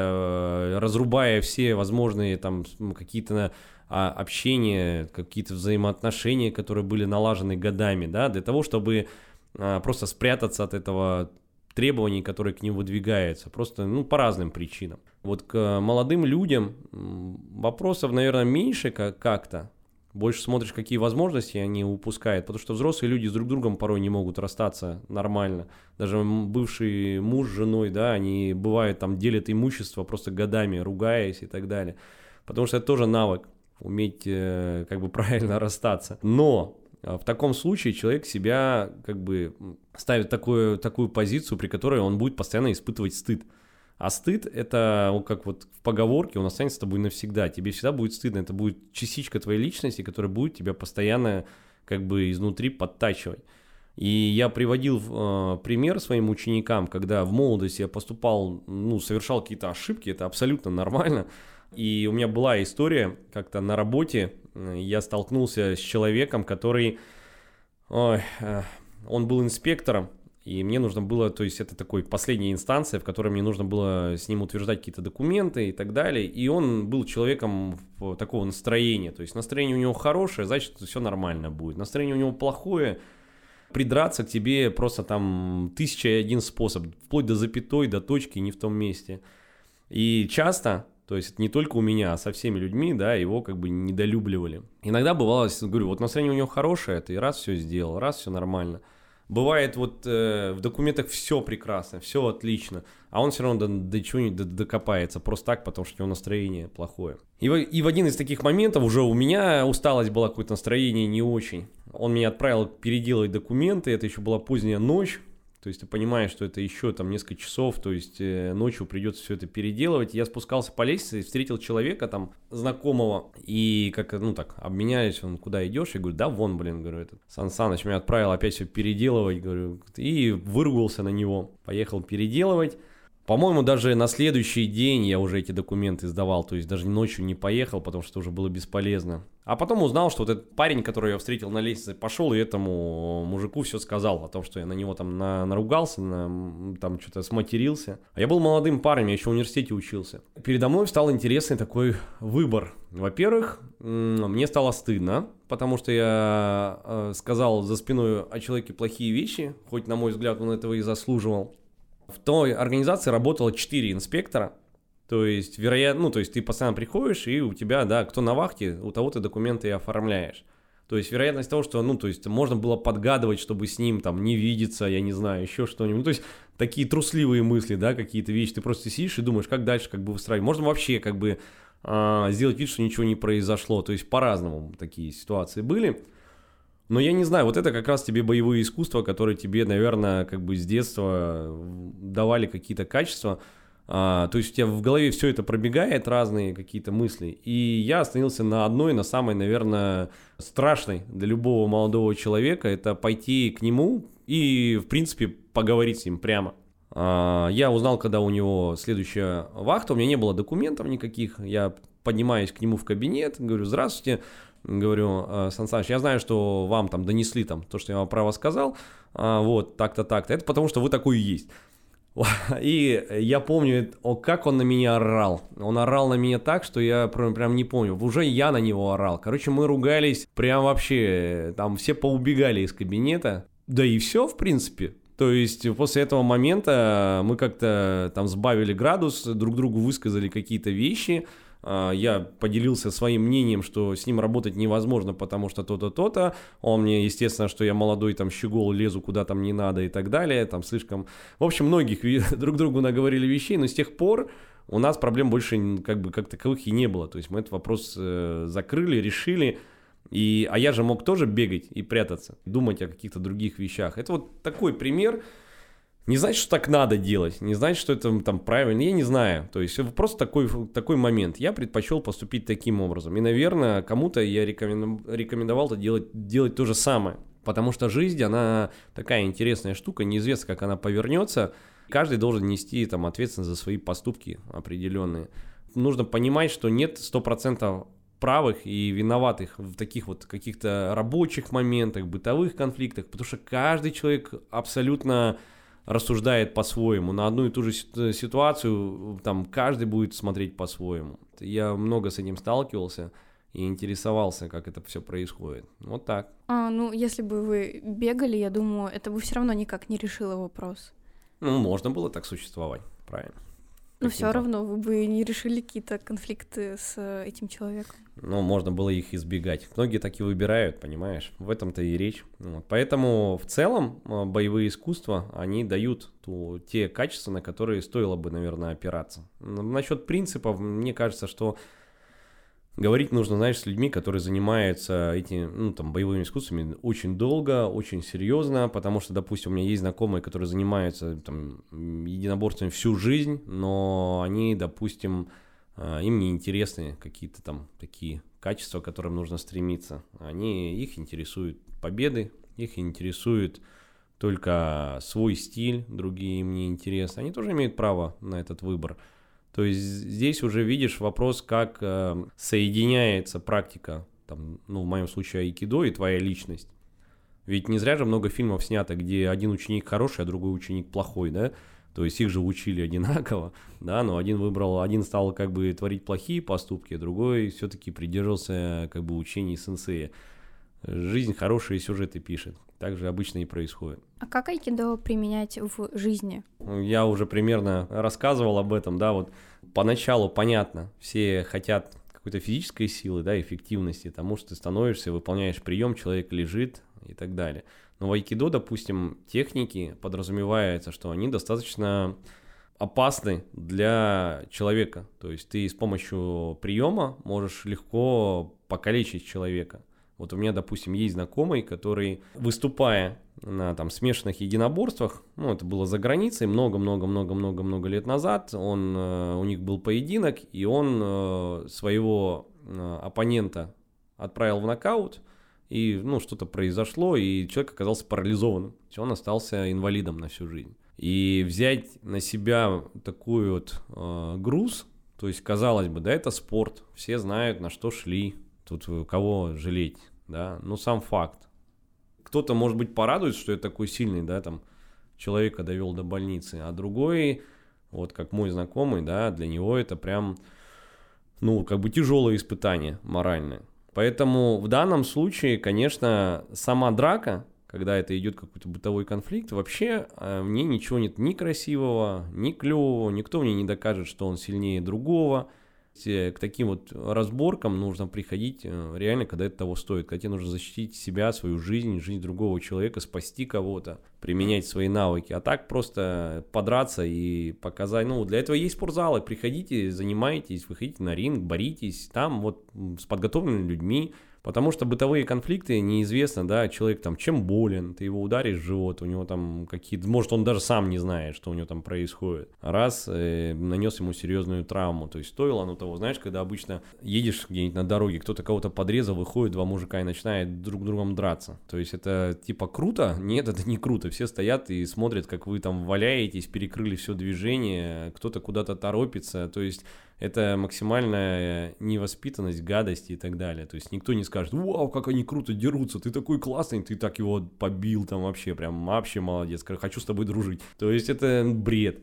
э, разрубая все возможные там какие-то а, общения, какие-то взаимоотношения, которые были налажены годами, да, для того, чтобы просто спрятаться от этого требований, которые к ним выдвигаются, просто, ну, по разным причинам. Вот к молодым людям вопросов, наверное, меньше как-то, больше смотришь, какие возможности они упускают, потому что взрослые люди с друг другом порой не могут расстаться нормально. Даже бывший муж с женой, да, они бывают там делят имущество просто годами, ругаясь и так далее. Потому что это тоже навык уметь э, как бы [laughs] правильно расстаться. Но а, в таком случае человек себя как бы ставит такую, такую позицию, при которой он будет постоянно испытывать стыд. А стыд это, как вот в поговорке, он останется с тобой навсегда. Тебе всегда будет стыдно. Это будет частичка твоей личности, которая будет тебя постоянно как бы изнутри подтачивать. И я приводил э, пример своим ученикам, когда в молодости я поступал, ну, совершал какие-то ошибки, это абсолютно нормально. И у меня была история, как-то на работе я столкнулся с человеком, который... Ой, э, он был инспектором, и мне нужно было, то есть это такой последняя инстанция, в которой мне нужно было с ним утверждать какие-то документы и так далее. И он был человеком такого настроения. То есть настроение у него хорошее, значит, все нормально будет. Настроение у него плохое, придраться к тебе просто там тысяча и один способ, вплоть до запятой, до точки не в том месте. И часто то есть не только у меня, а со всеми людьми, да, его как бы недолюбливали. Иногда бывало, говорю, вот настроение у него хорошее, ты раз все сделал, раз все нормально. Бывает вот э, в документах все прекрасно, все отлично, а он все равно до, до чего-нибудь докопается, просто так, потому что у него настроение плохое. И и в один из таких моментов уже у меня усталость была, какое-то настроение не очень. Он меня отправил переделать документы, это еще была поздняя ночь, то есть ты понимаешь, что это еще там несколько часов, то есть э, ночью придется все это переделывать. Я спускался по лестнице и встретил человека там знакомого, и как, ну так, обменялись, он, куда идешь? Я говорю, да вон, блин, говорю, этот Сан Саныч меня отправил опять все переделывать, говорю, и выругался на него. Поехал переделывать. По-моему, даже на следующий день я уже эти документы сдавал, то есть даже ночью не поехал, потому что уже было бесполезно. А потом узнал, что вот этот парень, который я встретил на лестнице, пошел и этому мужику все сказал о том, что я на него там на, наругался, на, там что-то сматерился. А я был молодым парнем, я еще в университете учился. Передо мной встал интересный такой выбор. Во-первых, мне стало стыдно, потому что я э, сказал за спиной о человеке плохие вещи, хоть, на мой взгляд, он этого и заслуживал. В той организации работало 4 инспектора, то есть, вероятно, ну, то есть ты постоянно приходишь, и у тебя, да, кто на вахте, у того ты документы и оформляешь. То есть вероятность того, что, ну, то есть можно было подгадывать, чтобы с ним там не видеться, я не знаю, еще что-нибудь. Ну, то есть такие трусливые мысли, да, какие-то вещи. Ты просто сидишь и думаешь, как дальше как бы выстраивать. Можно вообще как бы э, сделать вид, что ничего не произошло. То есть по-разному такие ситуации были. Но я не знаю, вот это как раз тебе боевые искусства, которые тебе, наверное, как бы с детства давали какие-то качества. А, то есть у тебя в голове все это пробегает, разные какие-то мысли. И я остановился на одной, на самой, наверное, страшной для любого молодого человека. Это пойти к нему и, в принципе, поговорить с ним прямо. А, я узнал, когда у него следующая вахта, у меня не было документов никаких. Я поднимаюсь к нему в кабинет, говорю, здравствуйте, говорю, «Э, Сан Саныч, я знаю, что вам там донесли там то, что я вам право сказал, а, вот, так-то, так-то, это потому что вы такой и есть. [laughs] И я помню, о, как он на меня орал. Он орал на меня так, что я прям, прям не помню. Уже я на него орал. Короче, мы ругались прям вообще. Там все поубегали из кабинета. Да и все, в принципе. То есть после этого момента мы как-то там сбавили градус, друг другу высказали какие-то вещи. А, я поделился своим мнением, что с ним работать невозможно, потому что то-то, то-то. Он мне, естественно, что я молодой там щегол, лезу куда там не надо и так далее, там слишком... В общем, многих [laughs] друг другу наговорили вещей, но с тех пор у нас проблем больше как бы как таковых и не было. То есть мы этот вопрос э, закрыли, решили. И, а я же мог тоже бегать и прятаться, думать о каких-то других вещах. Это вот такой пример. Не значит, что так надо делать, не значит, что это там правильно, я не знаю. То есть просто такой, такой момент. Я предпочел поступить таким образом. И, наверное, кому-то я рекомендовал это делать, делать то же самое. Потому что жизнь, она такая интересная штука, неизвестно, как она повернется. Каждый должен нести там ответственность за свои поступки определенные. Нужно понимать, что нет 100% правых и виноватых в таких вот каких-то рабочих моментах, бытовых конфликтах, потому что каждый человек абсолютно рассуждает по-своему. На одну и ту же ситуацию там каждый будет смотреть по-своему. Я много с этим сталкивался и интересовался, как это все происходит. Вот так. А, ну, если бы вы бегали, я думаю, это бы все равно никак не решило вопрос. Ну, можно было так существовать, правильно. Но все равно вы бы не решили какие-то конфликты с э, этим человеком. Ну, можно было их избегать. Многие так и выбирают, понимаешь? В этом-то и речь. Вот. Поэтому в целом э, боевые искусства, они дают ту, те качества, на которые стоило бы, наверное, опираться. Насчет принципов, мне кажется, что Говорить нужно, знаешь, с людьми, которые занимаются этими, ну, там, боевыми искусствами очень долго, очень серьезно, потому что, допустим, у меня есть знакомые, которые занимаются, там, единоборствами всю жизнь, но они, допустим, а, им не интересны какие-то там такие качества, к которым нужно стремиться. Они, их интересуют победы, их интересует только свой стиль, другие им не интересны. Они тоже имеют право на этот выбор. То есть здесь уже видишь вопрос, как э, соединяется практика, там, ну, в моем случае айкидо и твоя личность. Ведь не зря же много фильмов снято, где один ученик хороший, а другой ученик плохой, да? То есть их же учили [laughs] одинаково, да, но один выбрал, один стал как бы творить плохие поступки, а другой все-таки придерживался как бы учений сенсея. Жизнь хорошие сюжеты пишет. Так же обычно и происходит. А как айкидо применять в жизни? Я уже примерно рассказывал об этом, да, вот поначалу понятно, все хотят какой-то физической силы, да, эффективности, тому, что ты становишься, выполняешь прием, человек лежит и так далее. Но в айкидо, допустим, техники подразумевается, что они достаточно опасны для человека. То есть ты с помощью приема можешь легко покалечить человека. Вот у меня, допустим, есть знакомый, который, выступая на там смешанных единоборствах, ну, это было за границей, много-много-много-много-много лет назад, он, э, у них был поединок, и он э, своего э, оппонента отправил в нокаут, и, ну, что-то произошло, и человек оказался парализованным, он остался инвалидом на всю жизнь. И взять на себя такой вот э, груз, то есть, казалось бы, да, это спорт, все знают, на что шли, Тут кого жалеть, да? Ну, сам факт. Кто-то, может быть, порадуется, что я такой сильный, да, там, человека довел до больницы, а другой, вот как мой знакомый, да, для него это прям, ну, как бы тяжелое испытание моральное. Поэтому в данном случае, конечно, сама драка, когда это идет какой-то бытовой конфликт, вообще э, мне ничего нет ни красивого, ни клевого, никто мне не докажет, что он сильнее другого – к таким вот разборкам нужно приходить э, реально, когда это того стоит, когда тебе нужно защитить себя, свою жизнь, жизнь другого человека, спасти кого-то, применять свои навыки. А так просто подраться и показать, ну, для этого есть спортзалы, приходите, занимайтесь, выходите на ринг, боритесь, там вот с подготовленными людьми, Потому что бытовые конфликты неизвестно, да, человек там чем болен, ты его ударишь в живот, у него там какие-то, может он даже сам не знает, что у него там происходит. Раз э, нанес ему серьезную травму, то есть стоило оно того, знаешь, когда обычно едешь где-нибудь на дороге, кто-то кого-то подрезал, выходит два мужика и начинает друг другом драться. То есть это типа круто? Нет, [laughs] это не круто. Все стоят и смотрят, как вы там валяетесь, перекрыли все движение, кто-то куда-то торопится. То есть это максимальная невоспитанность, гадость и так далее. То есть никто не скажет, вау, как они круто дерутся, ты такой классный, ты так его побил там вообще, прям вообще молодец, хочу с тобой дружить. То есть это бред.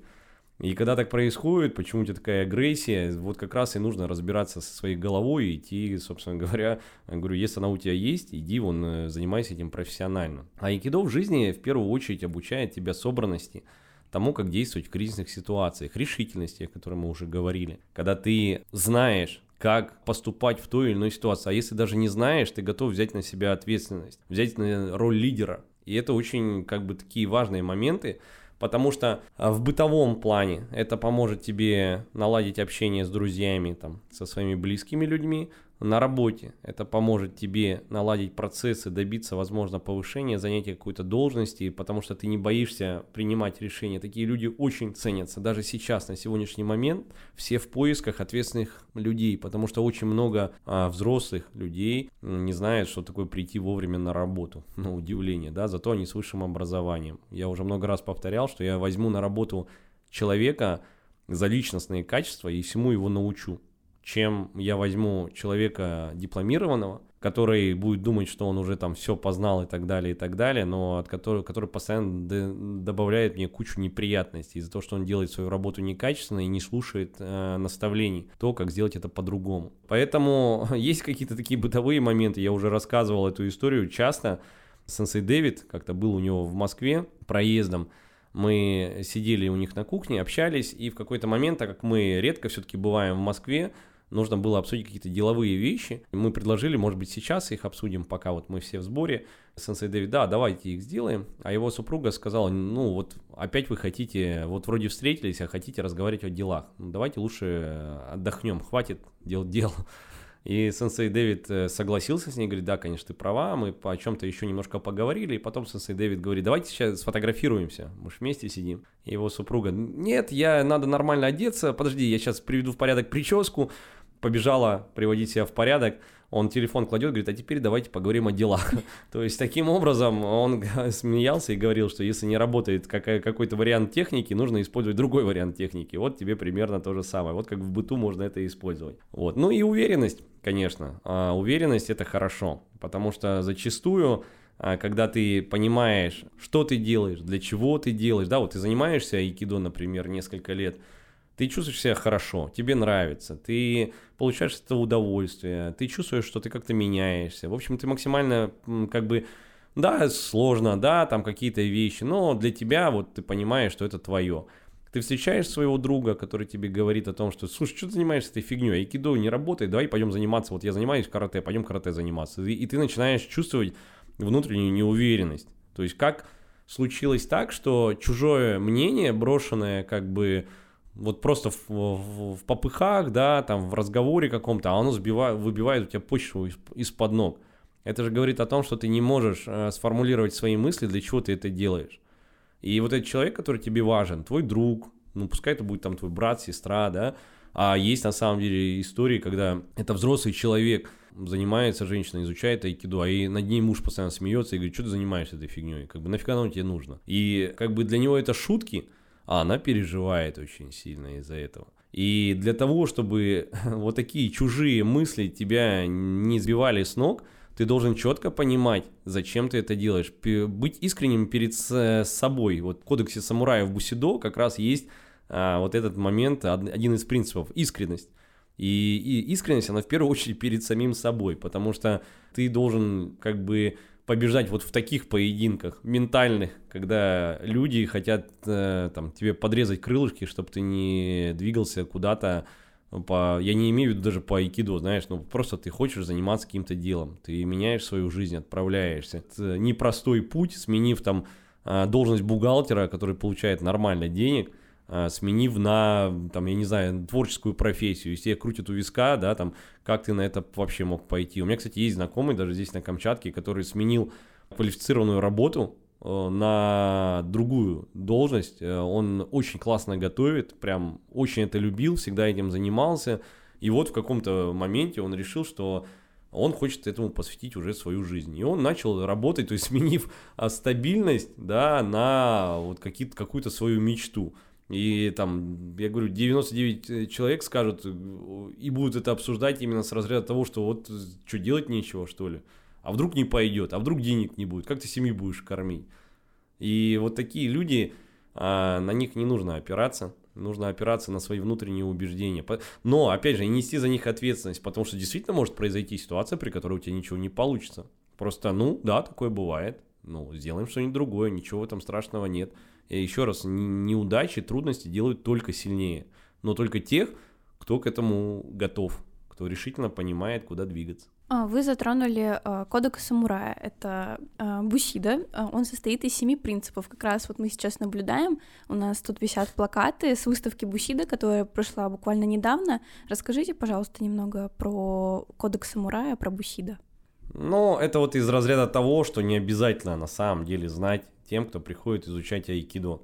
И когда так происходит, почему у тебя такая агрессия, вот как раз и нужно разбираться со своей головой и идти, собственно говоря, говорю, если она у тебя есть, иди вон, э, занимайся этим профессионально. А айкидо в жизни в первую очередь обучает тебя собранности, тому, как действовать в кризисных ситуациях, решительности, о которой мы уже говорили. Когда ты знаешь, как поступать в той или иной ситуации. А если даже не знаешь, ты готов взять на себя ответственность, взять на роль лидера. И это очень как бы такие важные моменты, потому что а, в бытовом плане это поможет тебе наладить общение с друзьями, там, со своими близкими людьми, на работе. Это поможет тебе наладить процессы, добиться, возможно, повышения, занятия какой-то должности, потому что ты не боишься принимать решения. Такие люди очень ценятся. Даже сейчас, на сегодняшний момент, все в поисках ответственных людей, потому что очень много а, взрослых людей не знают, что такое прийти вовремя на работу. [laughs] На удивление, да, зато они с высшим образованием. Я уже много раз повторял, что я возьму на работу человека за личностные качества и всему его научу чем я возьму человека дипломированного, который будет думать, что он уже там все познал и так далее, и так далее, но от которого, который постоянно добавляет мне кучу неприятностей из-за того, что он делает свою работу некачественно и не слушает э, наставлений, то, как сделать это по-другому. Поэтому [laughs] есть какие-то такие бытовые моменты, я уже рассказывал эту историю часто. Сенсей Дэвид как-то был у него в Москве проездом, мы сидели у них на кухне, общались, и в какой-то момент, так как мы редко все-таки бываем в Москве, нужно было обсудить какие-то деловые вещи. Мы предложили, может быть, сейчас их обсудим, пока вот мы все в сборе. Сенсей Дэвид, да, давайте их сделаем. А его супруга сказала, ну вот опять вы хотите, вот вроде встретились, а хотите разговаривать о делах. Ну, давайте лучше отдохнем, хватит делать дело. И сенсей Дэвид э, согласился с ней, говорит, да, конечно, ты права, мы по чем-то еще немножко поговорили, и потом сенсей Дэвид говорит, давайте сейчас сфотографируемся, мы же вместе сидим. И его супруга, нет, я, надо нормально одеться, подожди, я сейчас приведу в порядок прическу, побежала приводить себя в порядок, он телефон кладет, говорит, а теперь давайте поговорим о делах. [laughs] То есть таким образом он [laughs] смеялся и говорил, что если не работает какой-то вариант техники, нужно использовать другой вариант техники. Вот тебе примерно то же самое. Вот как в быту можно это использовать. Вот. Ну и уверенность, конечно. А, уверенность это хорошо, потому что зачастую а, когда ты понимаешь, что ты делаешь, для чего ты делаешь, да, вот ты занимаешься айкидо, например, несколько лет, ты чувствуешь себя хорошо, тебе нравится, ты получаешь это удовольствие, ты чувствуешь, что ты как-то меняешься. В общем, ты максимально как бы, да, сложно, да, там какие-то вещи, но для тебя вот ты понимаешь, что это твое. Ты встречаешь своего друга, который тебе говорит о том, что, слушай, что ты занимаешься этой фигней, айкидо не работает, давай пойдем заниматься, вот я занимаюсь карате, пойдем карате заниматься. И, и ты начинаешь чувствовать внутреннюю неуверенность. То есть как случилось так, что чужое мнение, брошенное как бы вот просто в, в, в попыхах, да, там в разговоре каком-то, а оно сбивает, выбивает у тебя почву из, из-под ног. Это же говорит о том, что ты не можешь э, сформулировать свои мысли, для чего ты это делаешь. И вот этот человек, который тебе важен, твой друг, ну пускай это будет там твой брат, сестра, да, а есть на самом деле истории, когда это взрослый человек занимается, женщина изучает айкидо, а и над ней муж постоянно смеется и говорит, что ты занимаешься этой фигней, как бы нафига оно тебе нужно. И как бы для него это шутки, а она переживает очень сильно из-за этого. И для того, чтобы [laughs] вот такие чужие мысли тебя не сбивали с ног, ты должен четко понимать, зачем ты это делаешь. Быть искренним перед собой. Вот в кодексе самураев Бусидо как раз есть а, вот этот момент, один из принципов – искренность. И, и искренность, она в первую [laughs] очередь перед самим собой, потому что ты должен как бы побеждать вот в таких поединках ментальных, когда люди хотят э, там тебе подрезать крылышки, чтобы ты не двигался куда-то по, я не имею в виду даже по айкидо, знаешь, ну просто ты хочешь заниматься каким-то делом, ты меняешь свою жизнь, отправляешься. Это непростой путь, сменив там э, должность бухгалтера, который получает нормально денег – сменив на, там, я не знаю, творческую профессию, если крутят у виска, да, там, как ты на это вообще мог пойти. У меня, кстати, есть знакомый даже здесь на Камчатке, который сменил квалифицированную работу э, на другую должность. Э, он очень классно готовит, прям очень это любил, всегда этим занимался. И вот в каком-то моменте он решил, что он хочет этому посвятить уже свою жизнь. И он начал работать, то есть сменив а, стабильность да, на вот какую-то свою мечту. И там, я говорю, 99 э, человек скажут и будут это обсуждать именно с разряда того, что вот что делать нечего, что ли. А вдруг не пойдет, а вдруг денег не будет, как ты семью будешь кормить. И вот такие люди, а, на них не нужно опираться, нужно опираться на свои внутренние убеждения. Но, опять же, нести за них ответственность, потому что действительно может произойти ситуация, при которой у тебя ничего не получится. Просто, ну, да, такое бывает. Ну, сделаем что-нибудь другое, ничего в этом страшного нет. Еще раз, неудачи, трудности делают только сильнее. Но только тех, кто к этому готов, кто решительно понимает, куда двигаться. А, вы затронули э, кодекс самурая. Это э, бусида. Он состоит из семи принципов. Как раз вот мы сейчас наблюдаем. У нас тут висят плакаты с выставки бусида, которая прошла буквально недавно. Расскажите, пожалуйста, немного про кодекс самурая, про бусида. Ну, это вот из разряда того, что не обязательно на самом деле знать тем, кто приходит изучать айкидо.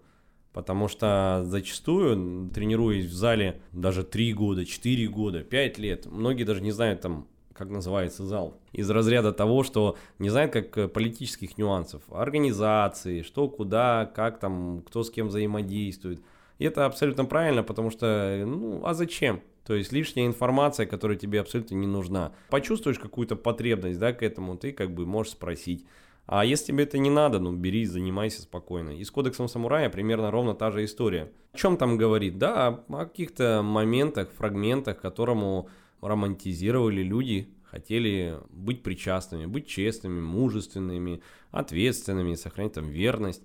Потому что зачастую, тренируясь в зале даже 3 года, 4 года, 5 лет, многие даже не знают там как называется зал, из разряда того, что не знает как э, политических нюансов, организации, что, куда, как там, кто с кем взаимодействует. И это абсолютно правильно, потому что, ну, а зачем? То есть лишняя информация, которая тебе абсолютно не нужна. Почувствуешь какую-то потребность, да, к этому, ты как бы можешь спросить. А если тебе это не надо, ну бери, занимайся спокойно. И с кодексом самурая примерно ровно та же история. О чем там говорит? Да, о каких-то моментах, фрагментах, которому романтизировали люди, хотели быть причастными, быть честными, мужественными, ответственными, сохранять там верность.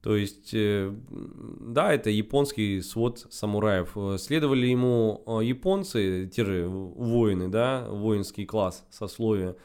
То есть, э, да, это японский свод самураев. Следовали ему э, японцы, те же воины, да, воинский класс, сословия.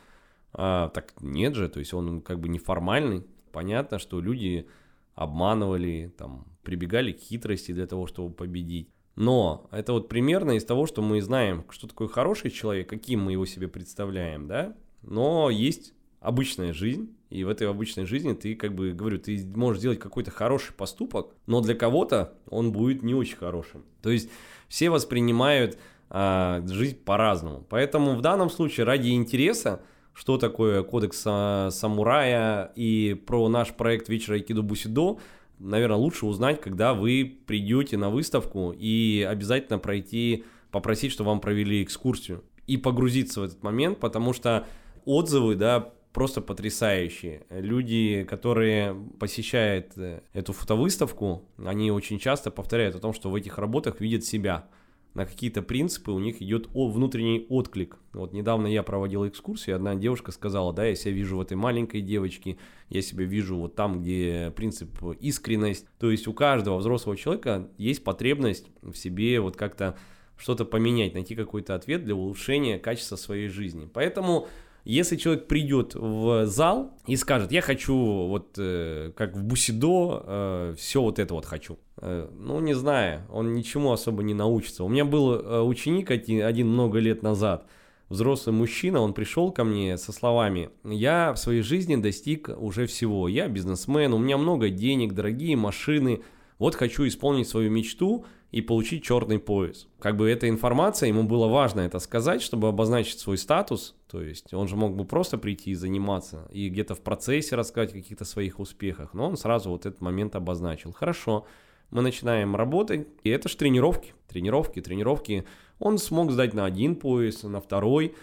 А, так нет же, то есть он как бы неформальный. Понятно, что люди обманывали, там, прибегали к хитрости для того, чтобы победить. Но это вот примерно из того, что мы знаем, что такое хороший человек, каким мы его себе представляем, да. Но есть обычная жизнь, и в этой обычной жизни ты, как бы, говорю, ты можешь сделать какой-то хороший поступок, но для кого-то он будет не очень хорошим. То есть все воспринимают а, жизнь по-разному. Поэтому в данном случае ради интереса, что такое кодекс самурая и про наш проект вечера Айкидо Бусидо, наверное, лучше узнать, когда вы придете на выставку и обязательно пройти, попросить, чтобы вам провели экскурсию и погрузиться в этот момент, потому что отзывы, да, просто потрясающие. Люди, которые посещают э, эту фотовыставку, они очень часто повторяют о том, что в этих работах видят себя на какие-то принципы у них идет внутренний отклик. Вот недавно я проводил экскурсию, одна девушка сказала, да, я себя вижу в этой маленькой девочке, я себя вижу вот там, где принцип искренность. То есть у каждого взрослого человека есть потребность в себе вот как-то что-то поменять, найти какой-то ответ для улучшения качества своей жизни. Поэтому если человек придет в зал и скажет, я хочу вот э, как в Бусидо, э, все вот это вот хочу. Э, ну, не знаю, он ничему особо не научится. У меня был э, ученик один, один много лет назад, взрослый мужчина, он пришел ко мне со словами, я в своей жизни достиг уже всего, я бизнесмен, у меня много денег, дорогие машины, вот хочу исполнить свою мечту и получить черный пояс. Как бы эта информация, ему было важно это сказать, чтобы обозначить свой статус, то есть он же мог бы просто прийти и заниматься, и где-то в процессе рассказать о каких-то своих успехах, но он сразу вот этот момент обозначил. Хорошо, мы начинаем работать, и это же тренировки, тренировки, тренировки. Он смог сдать на один пояс, на второй,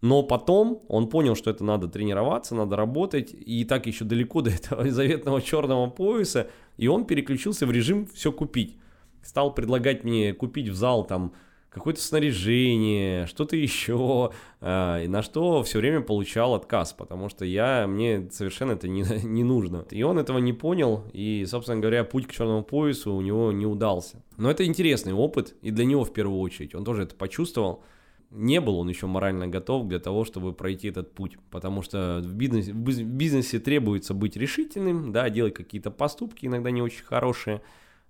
но потом он понял, что это надо тренироваться, надо работать, и так еще далеко [laughs] до этого заветного черного пояса, и он переключился в режим все купить стал предлагать мне купить в зал там какое-то снаряжение, что-то еще, э, на что все время получал отказ, потому что я, мне совершенно это не, [laughs] не нужно. И он этого не понял, и, собственно говоря, путь к черному поясу у него не удался. Но это интересный опыт, и для него в первую очередь, он тоже это почувствовал. Не был он еще морально готов для того, чтобы пройти этот путь, потому что в бизнесе, в бизнесе требуется быть решительным, да, делать какие-то поступки, иногда не очень хорошие,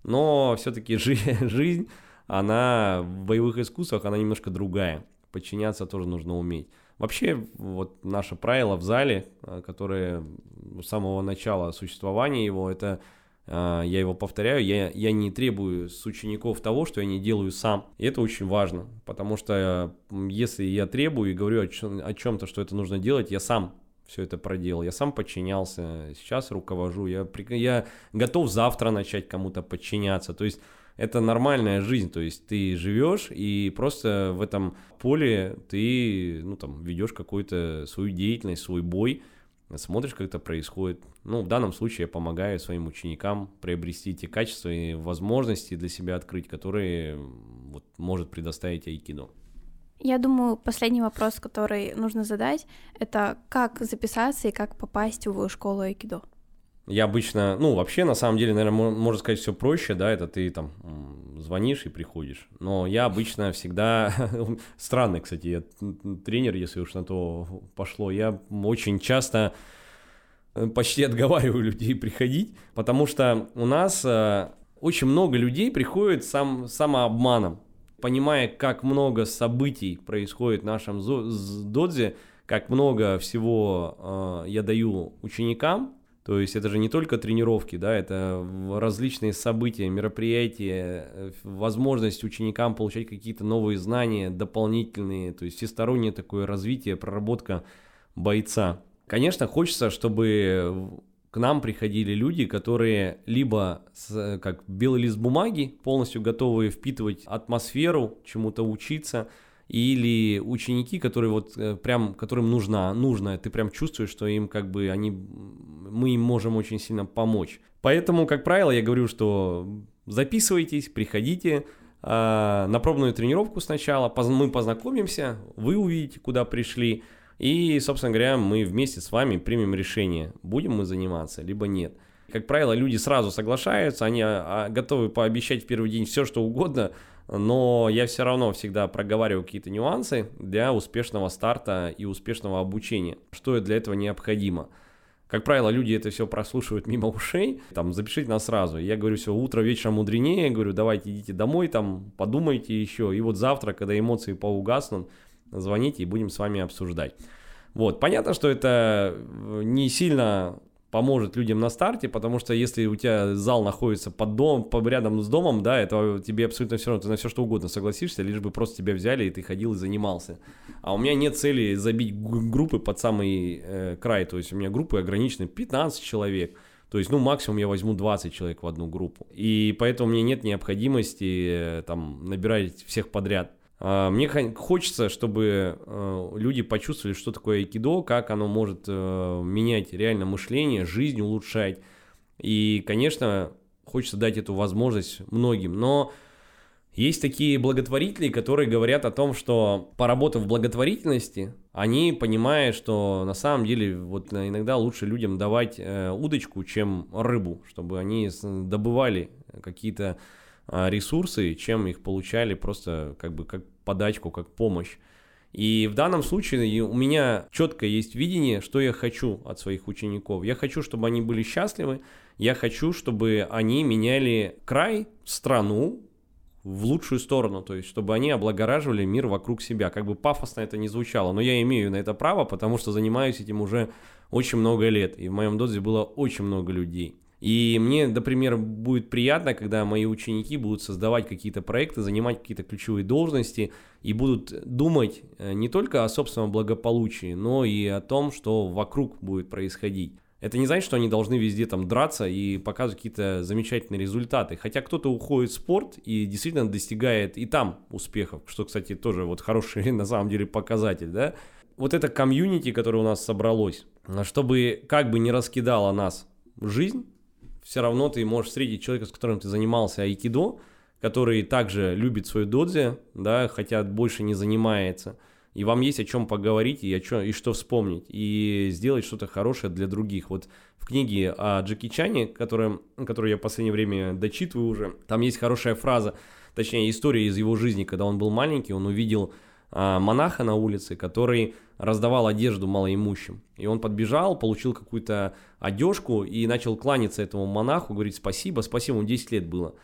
но все-таки жи- [laughs] жизнь, она в боевых искусствах, она немножко другая. Подчиняться тоже нужно уметь. Вообще, вот наше правило в зале, э, которое с самого начала существования его, это э, я его повторяю, я, я не требую с учеников того, что я не делаю сам. И это очень важно, потому что если я требую и говорю о, чем, о чем-то, что это нужно делать, я сам все это проделал. Я сам подчинялся, сейчас руковожу. Я, я готов завтра начать кому-то подчиняться. То есть это нормальная жизнь, то есть ты живешь и просто в этом поле ты, ну там, ведешь какую-то свою деятельность, свой бой, смотришь, как это происходит. Ну, в данном случае я помогаю своим ученикам приобрести те качества и возможности для себя открыть, которые вот, может предоставить айкидо. Я думаю, последний вопрос, который нужно задать, это как записаться и как попасть в школу айкидо? Я обычно, ну, вообще, на самом деле, наверное, можно сказать, все проще, да, это ты там звонишь и приходишь. Но я обычно всегда, [laughs] странный, кстати, я тренер, если уж на то пошло, я очень часто э, почти [laughs] отговариваю людей приходить, потому что у нас э, очень много людей приходит сам, самообманом, понимая, как много событий происходит в нашем додзе, как много всего э, я даю ученикам, то есть это же не только тренировки, да, это различные события, мероприятия, э, возможность ученикам получать какие-то новые знания, дополнительные, то есть всестороннее такое развитие, проработка бойца. Конечно, хочется, чтобы к нам приходили люди, которые либо с, как белый лист бумаги, полностью готовы впитывать атмосферу, чему-то учиться – или ученики, которые вот э, прям, которым нужна, нужно, ты прям чувствуешь, что им как бы они, мы им можем очень сильно помочь. Поэтому, как правило, я говорю, что записывайтесь, приходите, э, на пробную тренировку сначала, мы познакомимся, вы увидите, куда пришли, и, собственно говоря, мы вместе с вами примем решение, будем мы заниматься, либо нет. Как правило, люди сразу соглашаются, они а, а, готовы пообещать в первый день все, что угодно, но я все равно всегда проговариваю какие-то нюансы для успешного старта и успешного обучения, что для этого необходимо. Как правило, люди это все прослушивают мимо ушей, там, запишите нас сразу. Я говорю, все, утро вечером мудренее, говорю, давайте идите домой, там, подумайте еще, и вот завтра, когда эмоции поугаснут, звоните и будем с вами обсуждать. Вот, понятно, что это не сильно поможет людям на старте, потому что если у тебя зал находится под дом, под рядом с домом, да, это тебе абсолютно все равно, ты на все что угодно согласишься, лишь бы просто тебя взяли и ты ходил и занимался. А у меня нет цели забить группы под самый э, край, то есть у меня группы ограничены 15 человек. То есть, ну, максимум я возьму 20 человек в одну группу. И поэтому мне нет необходимости э, там набирать всех подряд. А, мне хочется, чтобы э, люди почувствовали, что такое айкидо, как оно может э, менять реально мышление, жизнь улучшать. И, конечно, хочется дать эту возможность многим. Но есть такие благотворители, которые говорят о том, что поработав в благотворительности, они понимают, что на самом деле вот иногда лучше людям давать э, удочку, чем рыбу, чтобы они добывали какие-то а, ресурсы, чем их получали просто как бы как подачку, как помощь. И в данном случае у меня четко есть видение, что я хочу от своих учеников. Я хочу, чтобы они были счастливы, я хочу, чтобы они меняли край, страну в лучшую сторону, то есть чтобы они облагораживали мир вокруг себя. Как бы пафосно это не звучало, но я имею на это право, потому что занимаюсь этим уже очень много лет, и в моем дозе было очень много людей. И мне, например, будет приятно, когда мои ученики будут создавать какие-то проекты, занимать какие-то ключевые должности и будут думать э, не только о собственном благополучии, но и о том, что вокруг будет происходить. Это не значит, что они должны везде там драться и показывать какие-то замечательные результаты. Хотя кто-то уходит в спорт и действительно достигает и там успехов, что, кстати, тоже вот хороший [laughs] на самом деле показатель, да. Вот это комьюнити, которое у нас собралось, чтобы как бы не раскидала нас жизнь, все равно ты можешь встретить человека, с которым ты занимался айкидо, который также любит свою додзе, да, хотя больше не занимается, и вам есть о чем поговорить и, о чем, и что вспомнить, и сделать что-то хорошее для других. Вот в книге о Джеки Чане, которая, которую я в последнее время дочитываю уже, там есть хорошая фраза, точнее история из его жизни, когда он был маленький, он увидел монаха на улице, который раздавал одежду малоимущим. И он подбежал, получил какую-то одежку и начал кланяться этому монаху, говорить спасибо, спасибо, ему 10 лет было.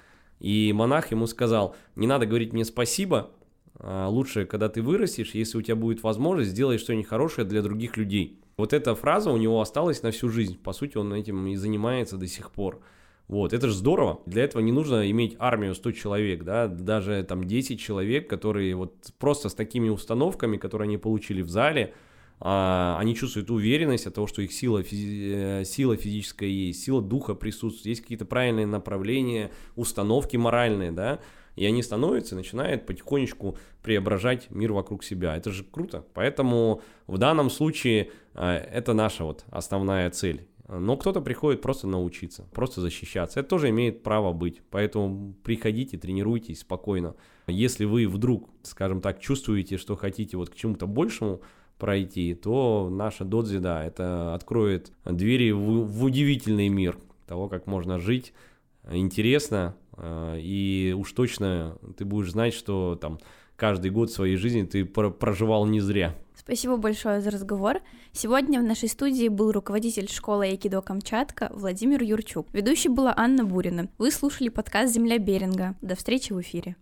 И монах ему сказал, не надо говорить мне спасибо, а лучше, когда ты вырастешь, если у тебя будет возможность, сделай что-нибудь хорошее для других людей. Вот эта фраза у него осталась на всю жизнь. По сути, он этим и занимается до сих пор. Вот, это же здорово. Для этого не нужно иметь армию 100 человек, да, даже там 10 человек, которые вот просто с такими установками, которые они получили в зале, а, они чувствуют уверенность от того, что их сила, физи- э, сила физическая есть, сила духа присутствует, есть какие-то правильные направления, установки моральные, да, и они становятся, начинают потихонечку преображать мир вокруг себя. Это же круто. Поэтому в данном случае э, это наша вот основная цель. Но кто-то приходит просто научиться, просто защищаться. Это тоже имеет право быть. Поэтому приходите, тренируйтесь спокойно. Если вы вдруг, скажем так, чувствуете, что хотите вот к чему-то большему, пройти, то наша додзи, да, это откроет двери в, в удивительный мир того, как можно жить интересно, э, и уж точно ты будешь знать, что там каждый год своей жизни ты проживал не зря. Спасибо большое за разговор. Сегодня в нашей студии был руководитель школы Айкидо Камчатка Владимир Юрчук. Ведущей была Анна Бурина. Вы слушали подкаст «Земля Беринга». До встречи в эфире.